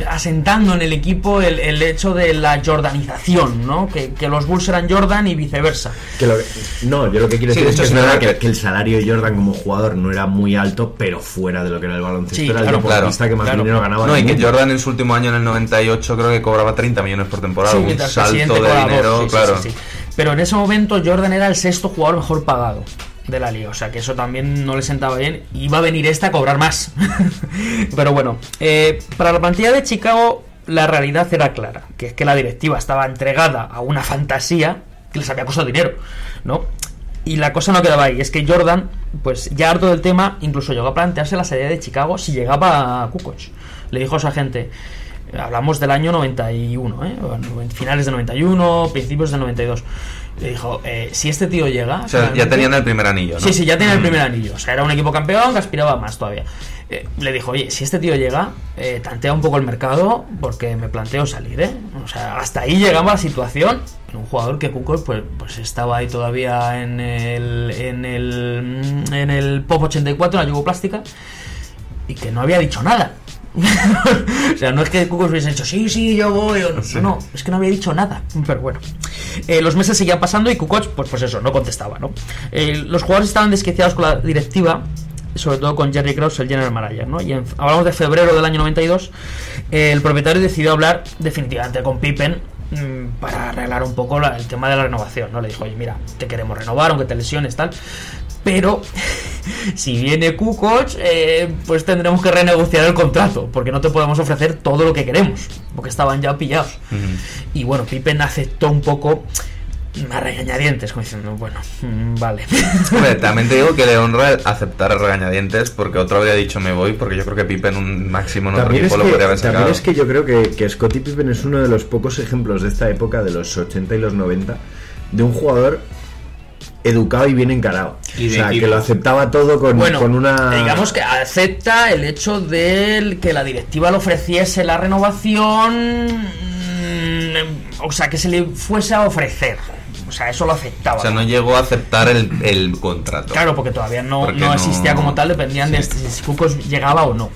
asentando en el equipo el, el hecho de la jordanización, ¿no? Que, que los Bulls eran Jordan y viceversa. que lo que- no, yo lo que quiero Sí, decir de es que es verdad el salario de Jordan como jugador no era muy alto, pero fuera de lo que era el baloncesto Sí, era claro, el deportista que más claro. dinero ganaba. No, y que. Jordan en su último año en el 98 creo que cobraba 30 millones por temporada. Sí, un salto de dinero, sí, sí, claro. sí, sí. Pero en ese momento Jordan era el sexto jugador mejor pagado de la liga, o sea que eso también no le sentaba bien. Iba a venir este a cobrar más. Pero bueno, eh, para la plantilla de Chicago la realidad era clara, que es que la directiva estaba entregada a una fantasía que les había costado dinero, ¿no? Y la cosa no quedaba ahí, es que Jordan, pues ya harto del tema, incluso llegó a plantearse la salida de Chicago si llegaba a Kukoc. Le dijo a esa gente, hablamos del año 91, ¿eh? Finales de 91, principios del 92. Le dijo, eh, si este tío llega... O sea, ya tenían el primer anillo, ¿no? Sí, sí, ya tenía el primer anillo. O sea, era un equipo campeón que aspiraba más todavía. Eh, le dijo, oye, si este tío llega, eh, tantea un poco el mercado porque me planteo salir, ¿eh? O sea, hasta ahí llegaba la situación. Un jugador que Kukoc pues, pues estaba ahí todavía en el, en el, en el Pop 84, en la yugoplástica, y que no había dicho nada. o sea, no es que Kukoc hubiese dicho, sí, sí, yo voy, o no, no, no, es que no había dicho nada. Pero bueno, Eh, los meses seguían pasando y Kukoc, pues, pues eso, no contestaba, ¿no? Eh, los jugadores estaban desquiciados con la directiva, sobre todo con Jerry Krause, el general manager, ¿no? Y en- hablamos de febrero del año 92, eh, el propietario decidió hablar definitivamente con Pippen mm, para arreglar un poco la- el tema de la renovación, ¿no? Le dijo, oye, mira, te queremos renovar, aunque te lesiones, tal. Pero si viene Kukoc, eh, pues tendremos que renegociar el contrato, porque no te podemos ofrecer todo lo que queremos, porque estaban ya pillados. Y bueno, Pippen aceptó un poco a regañadientes, como diciendo, bueno, mm, vale. Hombre, también te digo que le honra aceptar a regañadientes porque otro habría dicho me voy porque yo creo que Pippen un máximo en otro También es, lo que, podría haber también sacado. es que yo creo que, que Scottie Pippen es uno de los pocos ejemplos de esta época, de los 80 y los 90, de un jugador educado y bien encarado. Y o sea, equipo. que lo aceptaba todo con, Bueno, con una... digamos que acepta el hecho de que la directiva le ofreciese la renovación, mm, o sea, que se le fuese a ofrecer. O sea, eso lo aceptaba. O sea, no llegó a aceptar el, el contrato. Claro, porque todavía no, Porque no no- existía como tal, dependían de sí. si si Kukoc llegaba o no.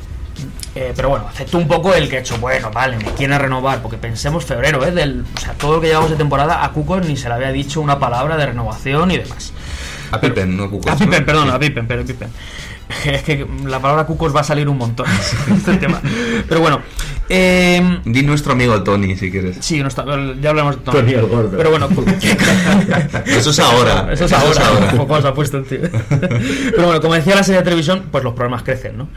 Eh, pero bueno, aceptó un poco el que ha hecho, bueno, vale, me quieren renovar, porque pensemos febrero, ¿eh? Del, o sea, todo lo que llevamos de temporada, a Kukoc ni se le había dicho una palabra de renovación y demás. A Pippen, no a Kukoc, A Pippen, ¿no? perdón, Sí. a Pippen, pero Pippen. Es que la palabra Kukoc va a salir un montón en este tema. Pero bueno, eh, Di nuestro amigo Tony si quieres. sí, no está, ya hablamos de Tony. Tony el gordo. Pero bueno, Eso es ahora. Eso es ahora, ¿no? ¿Cómo se ha puesto el tío? Pero bueno, como decía la serie de televisión, pues los problemas crecen, ¿no?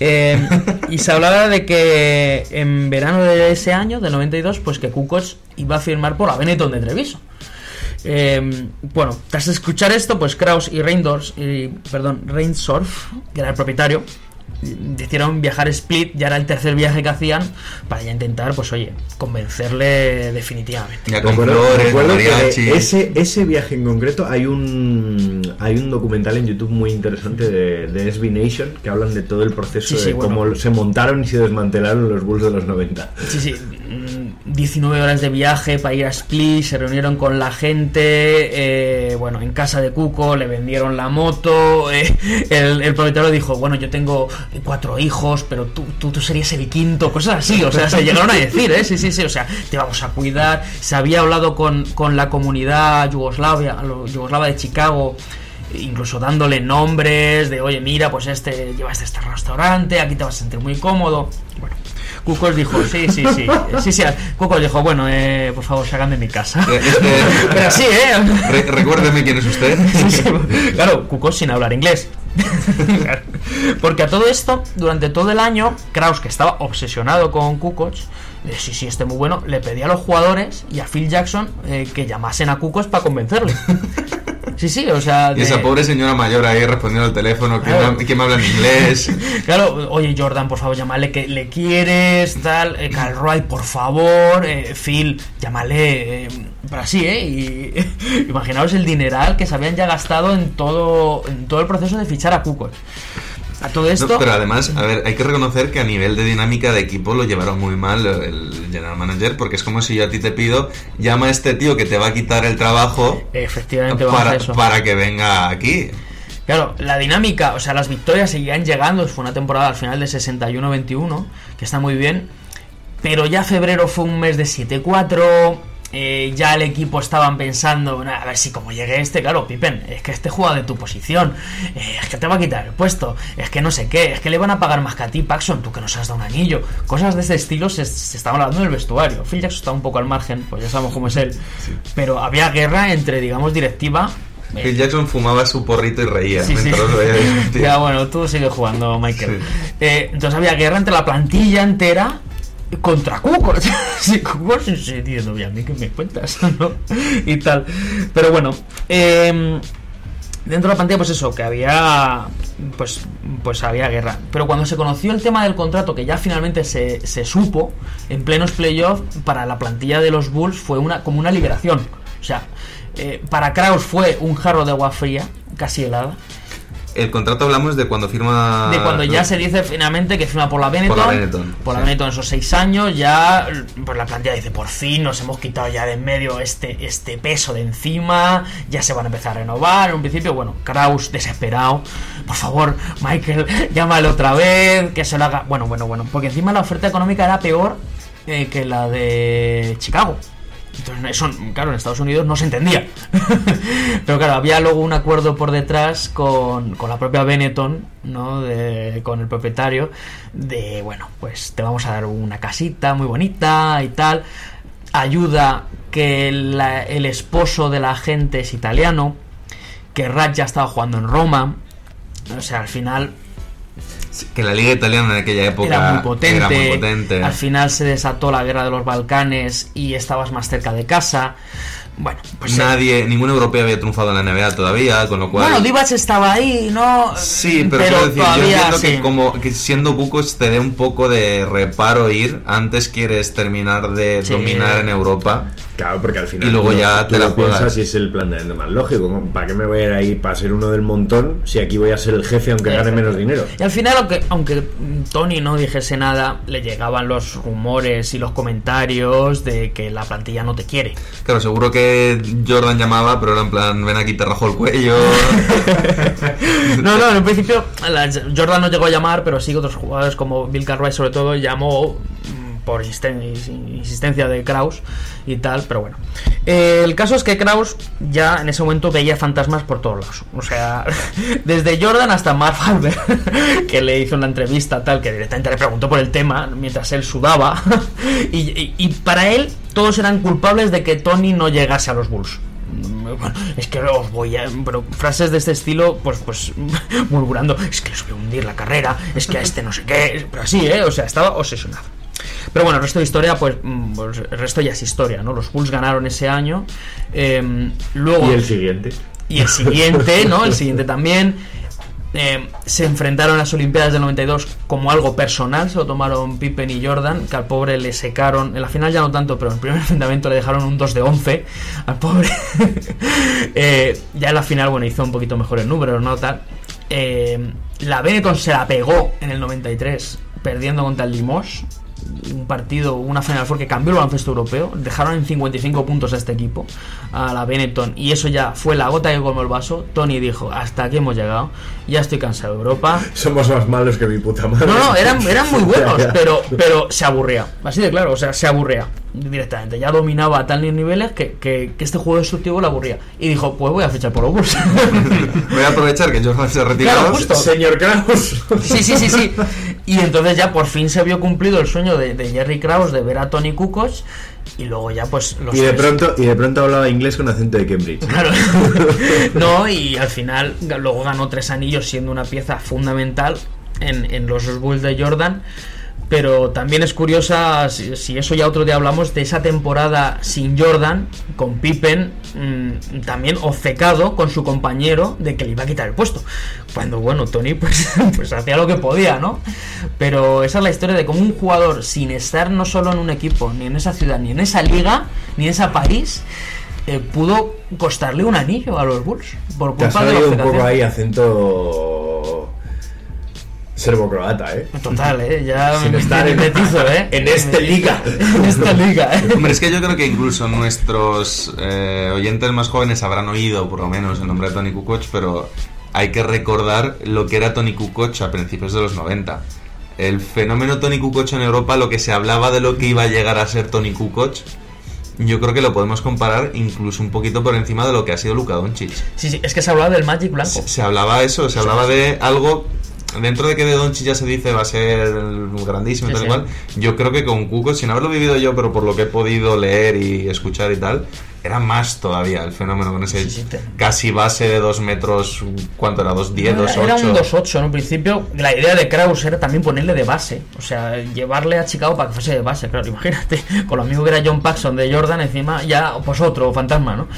Eh, y se hablaba de que en verano de ese año, del 92, pues que Kukoc iba a firmar por la Benetton de Treviso. Eh, bueno, tras escuchar esto, pues Kraus y Reindors, y, perdón, Reinsdorf, que era el propietario, decidieron viajar a Split, ya era el tercer viaje que hacían, para ya intentar, pues oye, convencerle definitivamente. Ya con Recuerdo, flores, recuerdo que ese, ese viaje en concreto hay un hay un documental en YouTube muy interesante de, de SB Nation que hablan de todo el proceso Sí, sí, de bueno. cómo se montaron y se desmantelaron los Bulls de los 90. Sí, sí, 19 horas de viaje para ir a Split, se reunieron con la gente, eh, bueno, en casa de Cuco, le vendieron la moto, eh, el, propietario dijo, bueno, yo tengo cuatro hijos, pero tú, tú, tú serías el quinto, cosas así, o sea, se llegaron a decir, ¿eh? Sí, sí, sí, o sea, te vamos a cuidar, se había hablado con, con la comunidad yugoslavia, yugoslava de Chicago, incluso dándole nombres de oye mira pues este llevas este restaurante aquí te vas a sentir muy cómodo bueno Kukos dijo sí sí sí sí sí Kukos dijo bueno eh, por favor salgan de mi casa Eh, es que- pero sí eh Re- recuérdeme quién es usted. Sí, claro, Kukos sin hablar inglés. Porque a todo esto, durante todo el año, Kraus, que estaba obsesionado con Kukoc, de sí, sí, este muy bueno, le pedía a los jugadores y a Phil Jackson eh, que llamasen a Cucos para convencerle. Sí, sí, o sea. Y esa pobre señora mayor ahí respondiendo al teléfono, que, Claro. me, que me habla en inglés. Claro, oye Jordan, por favor, llámale que le quieres, tal, eh, Calroy, por favor, eh, Phil, llámale, eh, pero así, ¿eh? Y imaginaos el dineral que se habían ya gastado en todo, en todo el proceso de fichar a Kukoc. A todo No, esto... pero además, a ver, hay que reconocer que a nivel de dinámica de equipo lo llevaron muy mal el general manager, porque es como si yo a ti te pido, llama a este tío que te va a quitar el trabajo Efectivamente, para, eso. para que venga aquí. Claro, la dinámica, o sea, las victorias seguían llegando. Fue una temporada al final de 61-21, que está muy bien. Pero ya febrero fue un mes de 7-4. Eh, ya el equipo estaban pensando, "Nah, a ver si como llegue este, claro, Pippen, es que este juega de tu posición, eh, es que te va a quitar el puesto, es que no sé qué, es que le van a pagar más que a ti, Paxson, tú que nos has dado un anillo. Cosas de este estilo se, se estaban hablando en el vestuario. Phil Jackson está un poco al margen, pues ya sabemos cómo es él. Pero había guerra entre, digamos, directiva. eh, Phil Jackson fumaba su porrito y reía Sí, sí. discutir. Ya, bueno, tú sigue jugando, Michael. Sí. Eh, entonces había guerra entre la plantilla entera contra Cuco. sí, Cuco sí, "Oye, a mí que me cuentas, ¿no? Y tal. Pero bueno, eh, dentro de la plantilla, pues eso, que había. Pues, pues había guerra. Pero cuando se conoció el tema del contrato, que ya finalmente se, se supo, en plenos playoffs, para la plantilla de los Bulls fue una como una liberación. O sea, eh, para Kraus fue un jarro de agua fría, casi helada. El contrato hablamos de cuando firma... De cuando ya se dice finalmente que firma por la Benetton. Por la Benetton, por la sí. Benetton esos seis años, ya pues la plantilla dice, por fin nos hemos quitado ya de en medio este, este peso de encima, ya se van a empezar a renovar. En un principio, bueno, Kraus desesperado, por favor, Michael, llámale otra vez, que se lo haga. Bueno, bueno, bueno, porque encima la oferta económica era peor eh, que la de Chicago. Entonces, eso, claro, en Estados Unidos no se entendía. Pero claro, había luego un acuerdo por detrás con, con la propia Benetton, ¿no? De- con el propietario, de, bueno, pues te vamos a dar una casita muy bonita y tal. Ayuda que el esposo de la gente es italiano, que Rat ya estaba jugando en Roma. O sea, al final Que la liga italiana en aquella época era muy potente. era muy potente. Al final se desató la guerra de los Balcanes y estabas más cerca de casa. Bueno, pues eh, Nadie, ningún europeo había triunfado en la NBA todavía, con lo cual... Bueno, Divac estaba ahí, ¿no? Sí, pero, quiero decir, yo entiendo sí. que como que siendo Bucos te dé un poco de reparo ir, antes quieres terminar de Sí. dominar en Europa. Claro, porque al final. Y luego tú ya tú te la lo piensas juegas. y es el planteamiento más lógico. ¿no? ¿Para qué me voy a ir ahí para ser uno del montón si aquí voy a ser el jefe aunque gane menos dinero? Y al final, aunque, aunque Tony no dijese nada, le llegaban los rumores y los comentarios de que la plantilla no te quiere. Claro, seguro que Jordan llamaba, pero era en plan, ven aquí, te rajo el cuello. No, no, en un principio Jordan no llegó a llamar, pero sí otros jugadores como Bill Cartwright sobre todo llamó insistencia de Kraus y tal, pero bueno. Eh, el caso es que Kraus ya en ese momento veía fantasmas por todos lados. O sea, desde Jordan hasta Mark Halber, que le hizo una entrevista tal, que directamente le preguntó por el tema mientras él sudaba. y, y- para él todos eran culpables de que Tony no llegase a los Bulls. Es que os voy a. Pero frases de este estilo, pues, pues, murmurando, es que les voy a hundir la carrera, es que a este no sé qué. Pero así, ¿eh? O sea, estaba obsesionado. Pero bueno, el resto de historia, pues, mm, pues, el resto ya es historia, ¿no? Los Bulls ganaron ese año. eh, luego. Y el siguiente. Y el siguiente, ¿no? El siguiente también. Eh, se enfrentaron a las Olimpiadas del 92 como algo personal, se lo tomaron Pippen y Jordan, que al pobre le secaron, en la final ya no tanto, pero en el primer enfrentamiento le dejaron un 2 de 11 al pobre. Eh, ya en la final, bueno, hizo un poquito mejor el número, ¿no? Tal. Eh, la Benetton se la pegó en el 93, perdiendo contra el Limoges. Un partido, una Final Four que cambió el baloncesto europeo. Dejaron en 55 puntos a este equipo, a la Benetton. Y eso ya fue la gota que colmó el vaso. Tony dijo: Hasta aquí hemos llegado. Ya estoy cansado de Europa. Somos más malos que mi puta madre. No, no, eran, eran muy buenos, Ya, ya. pero, pero se aburría. Así de claro, o sea, se aburría directamente. Ya dominaba a tal niveles que, que, que este juego destructivo le aburría. Y dijo, pues voy a fichar por los Bulls. Voy a aprovechar que Jordan se ha retirado. Claro, justo. Señor Kraus. Sí, sí, sí, sí. Y entonces ya por fin se vio cumplido el sueño de, de Jerry Krause de ver a Tony Kukoc. Y luego ya pues los Y de tres- pronto, y de pronto hablaba inglés con acento de Cambridge. Claro. no, y al final luego ganó tres anillos siendo una pieza fundamental en, en los Bulls de Jordan. Pero también es curiosa, si, si eso ya otro día hablamos, de esa temporada sin Jordan, con Pippen mm, también obcecado con su compañero de que le iba a quitar el puesto. Cuando, bueno, Tony pues, pues hacía lo que podía, ¿no? Pero esa es la historia de cómo un jugador, sin estar no solo en un equipo, ni en esa ciudad, ni en esa liga, ni en esa París, eh, pudo costarle un anillo a los Bulls. Por Te ha culpa de la un poco ahí acento serbo-croata, ¿eh? Total, ¿eh? Ya Sin me estar en- metizo, ¿eh? en esta liga. en esta liga, ¿eh? Hombre, es que yo creo que incluso nuestros eh, oyentes más jóvenes habrán oído, por lo menos, el nombre de Tony Kukoc, pero hay que recordar lo que era Tony Kukoc a principios de los 90. El fenómeno Tony Kukoc en Europa, lo que se hablaba de lo que iba a llegar a ser Tony Kukoc, yo creo que lo podemos comparar incluso un poquito por encima de lo que ha sido Luka Doncic. Sí, sí, es que se hablaba del Magic Blanco. Se, se hablaba eso, se hablaba de algo dentro de que de Doncic ya se dice va a ser grandísimo y Sí, tal sí. cual. Yo creo que con Kukoc, sin haberlo vivido yo, pero por lo que he podido leer y escuchar y tal, era más todavía el fenómeno con ese Sí, casi base de dos metros, ¿cuánto era? ¿2'10, Era, 2'8? era un 2-8 en un principio. La idea de Kraus era también ponerle de base. O sea, llevarle a Chicago para que fuese de base. Claro, imagínate, con lo mismo que era John Paxson de Jordan, encima ya, pues otro fantasma, ¿no?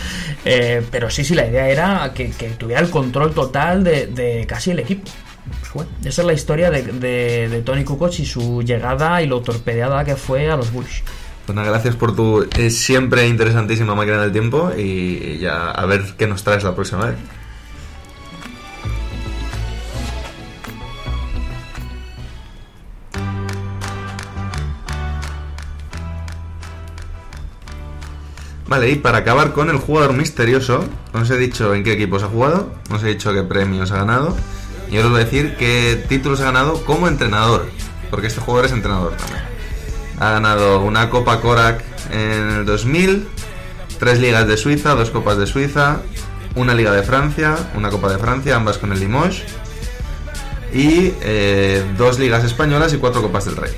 Eh, pero sí, sí, la idea era que, que tuviera el control total de, de casi el equipo. Pues esa es la historia de, de- Tony Kukoc y su llegada y lo torpedeada que fue a los Bulls. Pues nada, gracias por tu eh, siempre interesantísima máquina del tiempo y ya a ver qué nos traes la próxima vez. Vale, y para acabar con el jugador misterioso, os he dicho en qué equipos ha jugado, os he dicho qué premios ha ganado, y ahora os voy a decir qué títulos ha ganado como entrenador, porque este jugador es entrenador también. Ha ganado una Copa Korak en el 2000, tres ligas de Suiza, dos Copas de Suiza, una Liga de Francia, una Copa de Francia, ambas con el Limoges, y eh, dos ligas españolas y cuatro Copas del Rey.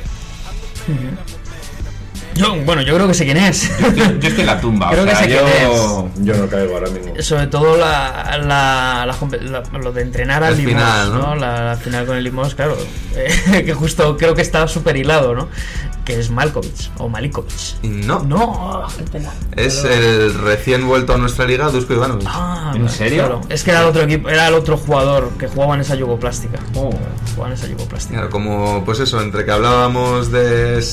Yo, bueno, yo creo que sé quién es. Yo estoy, yo estoy en la tumba. Creo o que sea, sé quién yo... Yo no caigo ahora mismo. Sobre todo la, la, la compe- la- lo de entrenar al Limos, final, ¿no? ¿no? La, la final con el Limos, claro. eh, que justo creo que está súper hilado, ¿no? Que es Malkovich o Malikovic. No, No, es el recién vuelto a nuestra liga, Dusko Ivanovic. Ah, ¿En serio? claro. Es que era el otro equipo, era el otro jugador que jugaba en esa yugoplástica. Oh. Jugaba en esa yugoplástica. Claro, como pues eso, entre que hablábamos de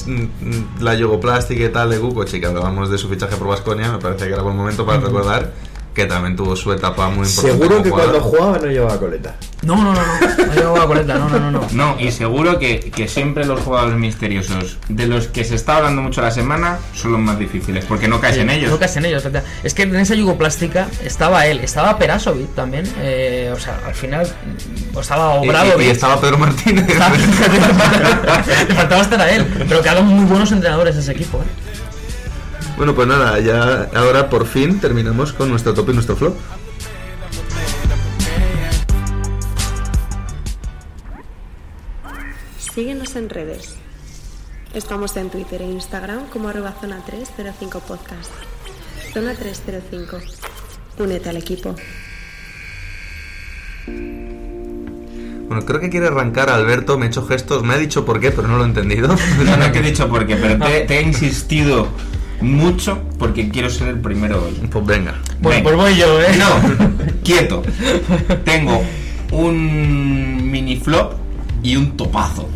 la yugoplástica y tal de Kukoc y que hablábamos de su fichaje por Vasconia, me parece que era buen momento para recordar que también tuvo su etapa muy importante. Seguro que jugador. cuando jugaba no llevaba coleta. No, no, no, no. No llevaba coleta, no, no, no. no. No, y seguro que, que siempre los jugadores misteriosos de los que se está hablando mucho la semana son los más difíciles, porque no caes en ellos. No caes en ellos. Es que en esa yugoplástica estaba él, estaba Perasovic también. eh, o sea, al final mm, estaba Y- y, y estaba Pedro Martínez. Le faltaba estar a él. Pero quedaron muy buenos entrenadores ese equipo. ¿eh? Bueno, pues nada, ya ahora por fin terminamos con nuestro top y nuestro flop. Síguenos en redes. Estamos en Twitter e Instagram como arroba zona 305 podcast. Zona 305. Únete al equipo. Bueno, creo que quiere arrancar Alberto, me ha hecho gestos, me ha dicho por qué, pero no lo he entendido. No, no, que he dicho por qué, pero te, te he insistido mucho porque quiero ser el primero hoy. Pues venga. Bueno, Venga. pues voy yo, ¿eh? No, quieto. Tengo un mini flop y un topazo.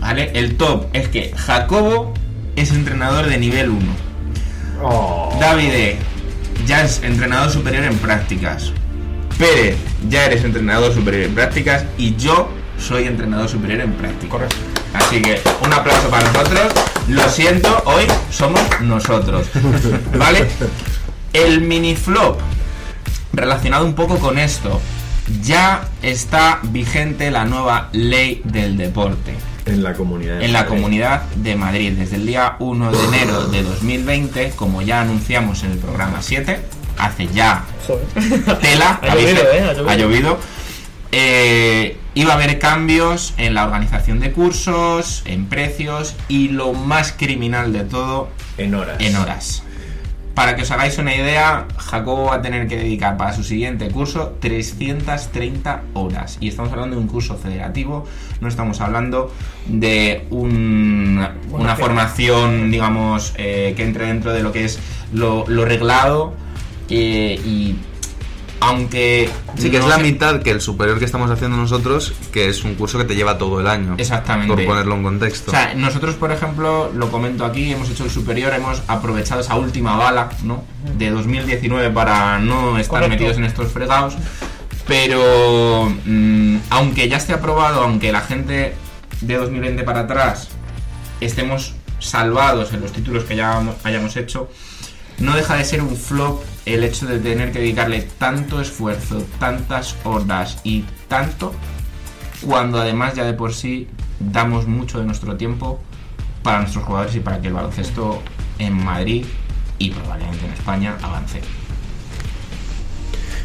¿Vale? El top es que Jacobo es entrenador de nivel 1. Oh. Davide ya es entrenador superior en prácticas. Pérez ya eres entrenador superior en prácticas y yo soy entrenador superior en prácticas. Correcto. Así que un aplauso para nosotros. Lo siento, hoy somos nosotros. ¿Vale? El mini flop relacionado un poco con esto. Ya está vigente la nueva ley del deporte En la comunidad. de en la Madrid. comunidad de Madrid desde el día 1 de enero de 2020, como ya anunciamos en el programa 7, hace ya Joder. tela, Ha ¿viste? llovido, ¿eh? Ha llovido. Ha llovido. Eh, iba a haber cambios en la organización de cursos, en precios y lo más criminal de todo, En horas. en horas. Para que os hagáis una idea, Jacobo va a tener que dedicar para su siguiente curso 330 horas. Y estamos hablando de un curso federativo, no estamos hablando de un- una formación, digamos, eh, que entre dentro de lo que es lo, lo reglado. eh, y aunque... Sí, que no es la se- mitad que el superior que estamos haciendo nosotros, que es un curso que te lleva todo el año. Exactamente. Por ponerlo en contexto. O sea, nosotros, por ejemplo, lo comento aquí, hemos hecho el superior, hemos aprovechado esa última bala, ¿no? De 2019 para no estar Correcto. metidos en estos fregados. Pero, mm, aunque ya esté aprobado, aunque la gente de 2020 para atrás estemos salvados en los títulos que ya hayamos hecho, no deja de ser un flop el hecho de tener que dedicarle tanto esfuerzo, tantas horas y tanto cuando además ya de por sí damos mucho de nuestro tiempo para nuestros jugadores y para que el baloncesto en Madrid y probablemente en España avance.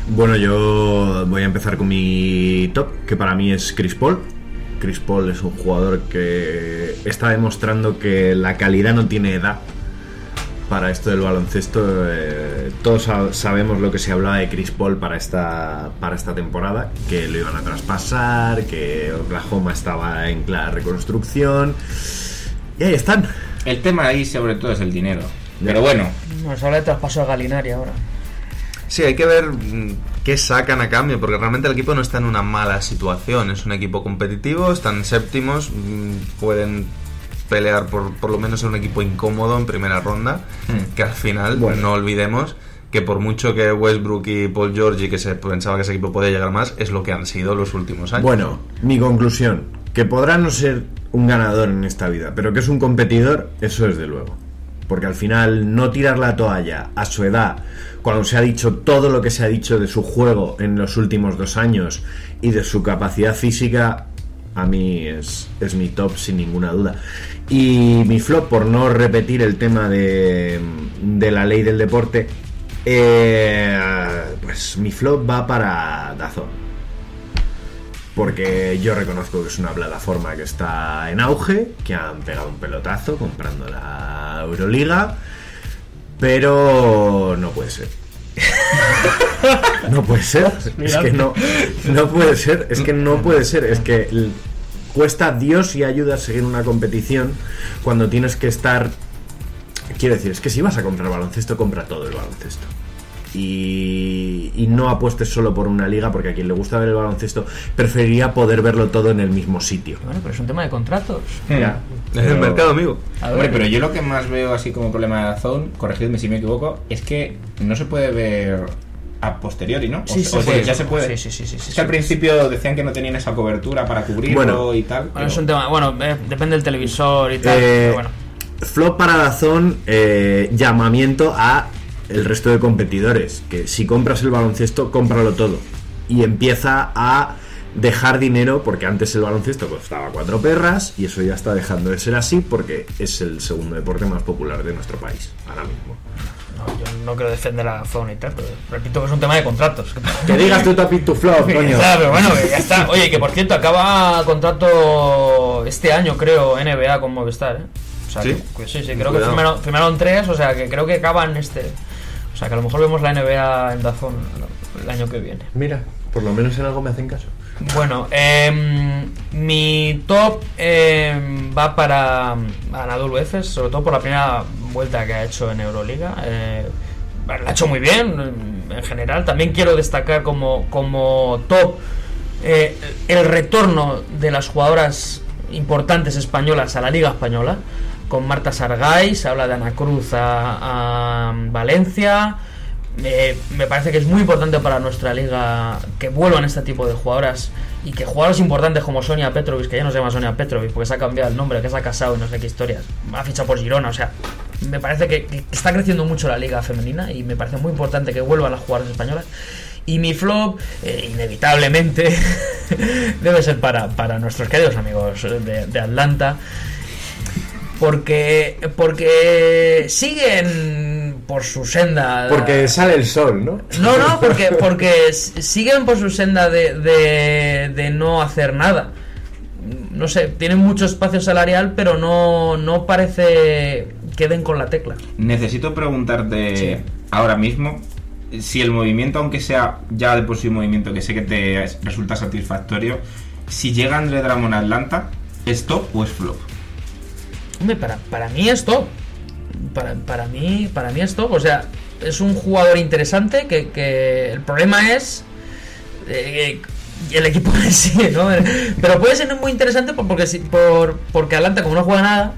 Bueno, yo voy a empezar con mi top, que para mí es Chris Paul. Chris Paul es un jugador que está demostrando que la calidad no tiene edad para esto del baloncesto. Eh, todos sa- sabemos lo que se hablaba de Chris Paul para esta, para esta temporada, que lo iban a traspasar, que Oklahoma estaba en clara reconstrucción. Y ahí están. El tema ahí sobre todo es el dinero. Pero bueno, Nos habla de traspaso a Galinari ahora. Sí, hay que ver mm, qué sacan a cambio, porque realmente el equipo no está en una mala situación. Es un equipo competitivo, están séptimos, mm, pueden pelear por, por lo menos ser un equipo incómodo en primera ronda, Hmm. que al final Bueno. no olvidemos que por mucho que Westbrook y Paul George que se pensaba que ese equipo podía llegar más, es lo que han sido los últimos años. Bueno, mi conclusión, que podrá no ser un ganador en esta vida, pero que es un competidor, eso desde luego. Porque al final no tirar la toalla a su edad, cuando se ha dicho todo lo que se ha dicho de su juego en los últimos dos años y de su capacidad física, a mí es, es mi top sin ninguna duda. Y mi flop, por no repetir el tema de, de la ley del deporte, eh, pues mi flop va para Dazón. Porque yo reconozco que es una plataforma que está en auge, que han pegado un pelotazo comprando la Euroliga, pero no puede ser. no puede ser, es que no, no puede ser, es que no puede ser, es que cuesta Dios y ayuda a seguir una competición cuando tienes que estar Quiero decir, es que si vas a comprar baloncesto, compra todo el baloncesto. Y, y no apuestes solo por una liga, porque a quien le gusta ver el baloncesto preferiría poder verlo todo en el mismo sitio. Bueno, pero es un tema de contratos. Ya, es el mercado, amigo. Hombre, pero yo lo que más veo así como problema de Zone, corregidme si me equivoco, es que no se puede ver a posteriori, ¿no? O Sí, o ya se puede. Sí, sí, sí, es que al sí. principio decían que no tenían esa cobertura para cubrirlo Bueno. y tal. Bueno, pero- es un tema, bueno, eh, depende del televisor y tal, Eh, pero bueno. Flop para Dazón, eh, llamamiento a el resto de competidores, que si compras el baloncesto, cómpralo todo. Y empieza a dejar dinero, porque antes el baloncesto costaba cuatro perras, y eso ya está dejando de ser así, porque es el segundo deporte más popular de nuestro país, ahora mismo. No, yo no quiero defender a zona y tal, pero repito que es un tema de contratos. Que digas top y tu flop, coño. Ya, pero bueno, que ya está. Oye, que por cierto, acaba contrato este año, creo, NBA con Movistar, ¿eh? O sea, ¿Sí? que- que sí, sí, creo Cuidado. que firmaron, firmaron tres, o sea, que creo que acaban este. O sea, que a lo mejor vemos la NBA en Dazón el año que viene. Mira, por lo menos en algo me hacen caso. Bueno, em, mi top em, va para Anadolu Efes, sobre todo por la primera vuelta que ha hecho en Euroliga. Eh, la ha hecho muy bien en general. También quiero destacar como, como top eh, el retorno de las jugadoras importantes españolas a la Liga Española. Con Marta Sargay, habla de Ana Cruz a, a Valencia. Eh, me parece que es muy importante para nuestra liga que vuelvan este tipo de jugadoras y que jugadoras importantes como Sonia Petrovic, que ya no se llama Sonia Petrovic porque se ha cambiado el nombre, que se ha casado y no sé qué historias, ha fichado por Girona, o sea, me parece que, que está creciendo mucho la liga femenina y me parece muy importante que vuelvan las jugadoras españolas. Y mi flop, eh, inevitablemente, debe ser para, para nuestros queridos amigos de, de Atlanta porque porque siguen por su senda Porque sale el sol, ¿no? no no porque porque siguen por su senda de, de, de no hacer nada no sé tienen mucho espacio salarial pero no no parece que den con la tecla. Necesito preguntarte Sí. ahora mismo si el movimiento, aunque sea ya de por sí un movimiento que sé que te resulta satisfactorio, si llega André Drummond a Atlanta, ¿es top o es flop? Hombre, para, para mí es top. Para, para mí, para mí es top. O sea, es un jugador interesante que, que el problema es eh, el equipo en sí, ¿no? Pero puede ser muy interesante por- porque, por, porque Atlanta, como no juega nada,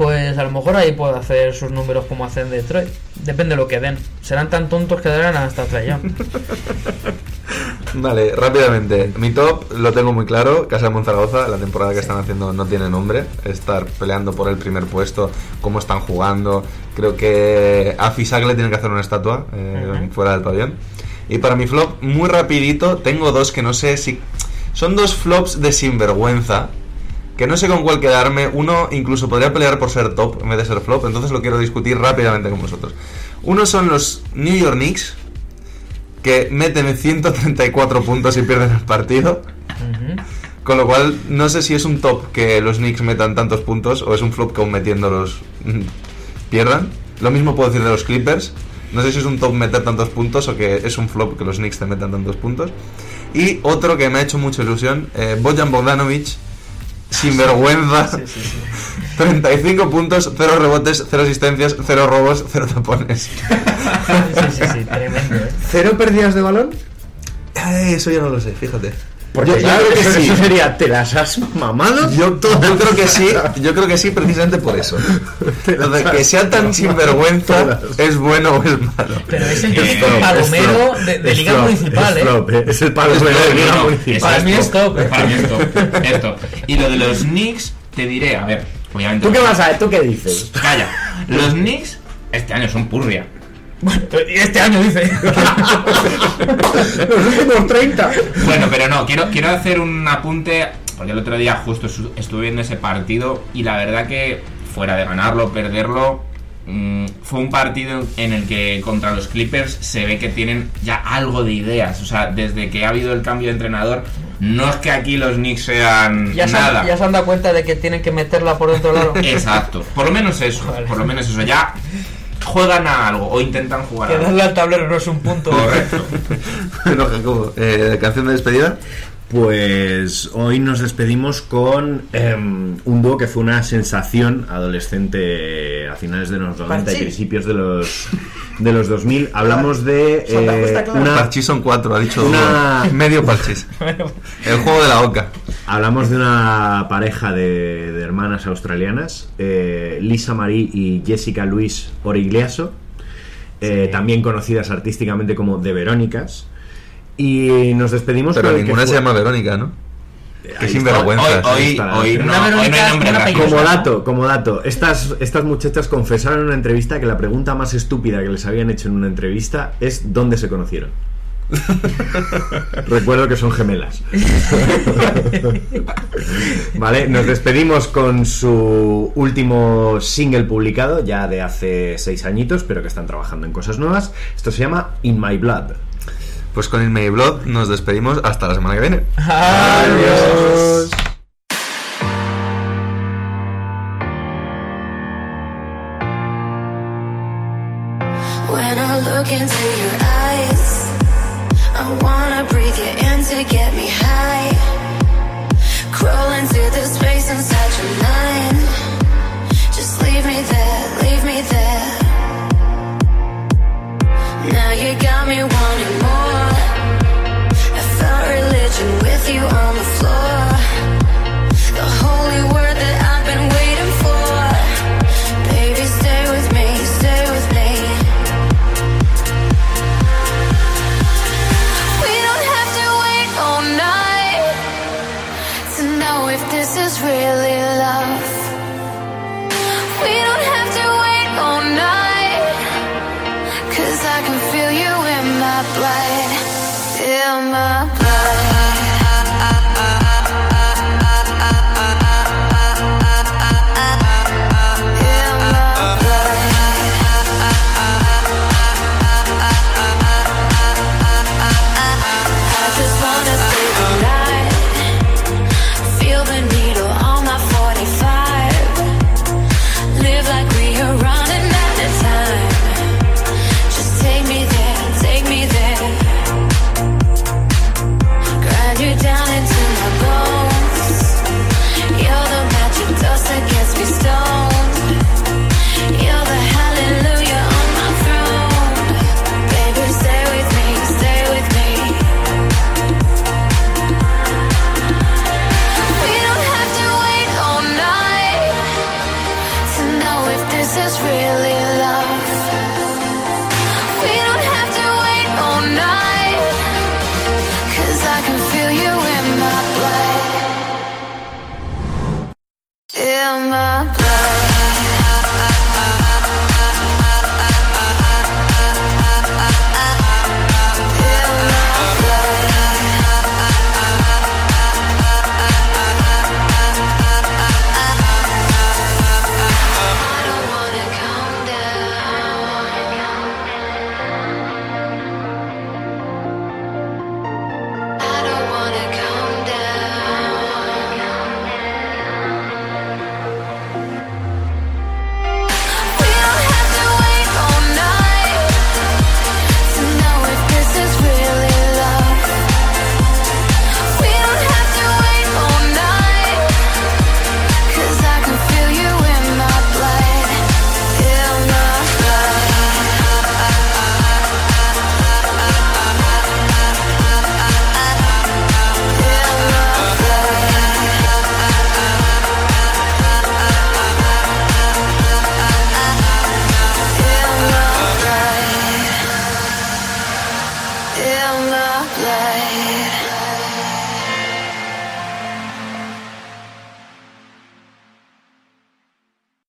pues a lo mejor ahí puede hacer sus números como hacen Detroit. Depende de lo que den. Serán tan tontos que darán hasta Young. Vale, rápidamente. Mi top lo tengo muy claro. Casa de Monzaragoza, la temporada que están haciendo no tiene nombre. Estar peleando por el primer puesto, cómo están jugando. Creo que a Fisac le tienen que hacer una estatua eh, fuera del pabellón. Y para mi flop, muy rapidito, tengo dos que no sé si... Son dos flops de sinvergüenza. Que no sé con cuál quedarme. Uno incluso podría pelear por ser top en vez de ser flop. Entonces lo quiero discutir rápidamente con vosotros. Uno son los New York Knicks que meten 134 puntos y pierden el partido. Con lo cual, no sé si es un top que los Knicks metan tantos puntos o es un flop que aún metiéndolos mm, pierdan. Lo mismo puedo decir de los Clippers. No sé si es un top meter tantos puntos o que es un flop que los Knicks te metan tantos puntos. Y otro que me ha hecho mucha ilusión, eh, Bojan Bogdanovic, sin vergüenza. 35 puntos, 0 rebotes, 0 asistencias, 0 robos, 0 tapones. Sí, sí, sí, tremendo, ¿eh? ¿Cero pérdidas de balón? Ay, eso yo no lo sé, fíjate. Porque yo, yo claro, creo que eso, sí. eso sería, ¿te las has mamado? Yo, yo creo que sí, yo creo que sí, precisamente por eso. Lo de que sea tan sinvergüenza es bueno o es malo. Pero es el Es típico flop, es palomero de, Liga Municipal, es ¿eh? Es el palomero de Liga No, Municipal. Para mí es top, ¿eh? Para mí es top. es top. Y lo de los Knicks, te diré, a ver, obviamente. ¿Tú qué vas a ver? ¿Tú qué dices? Calla. Los Knicks este año son purria. Bueno, y este año dice. Los últimos 30. Bueno, pero no, quiero, quiero hacer un apunte, porque el otro día justo estu- estuve viendo ese partido y la verdad que fuera de ganarlo perderlo, mm, fue un partido en el que contra los Clippers se ve que tienen ya algo de ideas. O sea, desde que ha habido el cambio de entrenador, no es que aquí los Knicks sean ya, se nada. han, ya se han dado cuenta de que tienen que meterla por otro lado. Exacto, por lo menos eso, Vale. por lo menos eso, ya juegan a algo o intentan jugar Que a algo. darle al tablero no es un punto. Correcto. Bueno, Jacobo, eh, canción de despedida. Pues hoy nos despedimos con em, un dúo que fue una sensación adolescente a finales de los 90 y principios de los de los 2000. Hablamos de eh, una Parchís son cuatro, ha dicho Una- medio parchís. El juego de la oca. hablamos de una pareja de, de hermanas australianas, eh, Lisa Marie y Jessica Luis Origliaso, eh, también conocidas artísticamente como The Verónicas. Y nos despedimos Pero ninguna se llama Verónica, ¿no? Ahí Qué sinvergüenza. Hoy, no, una hoy no hay nombre. Como dato, como dato, estas, estas muchachas confesaron en una entrevista que la pregunta más estúpida que les habían hecho en una entrevista es ¿dónde se conocieron? Recuerdo que son gemelas. vale, nos despedimos con su último single publicado, ya de hace seis añitos, pero que están trabajando en cosas nuevas. Esto se llama In My Blood. Pues con el Blood nos despedimos hasta la semana que viene. Adiós.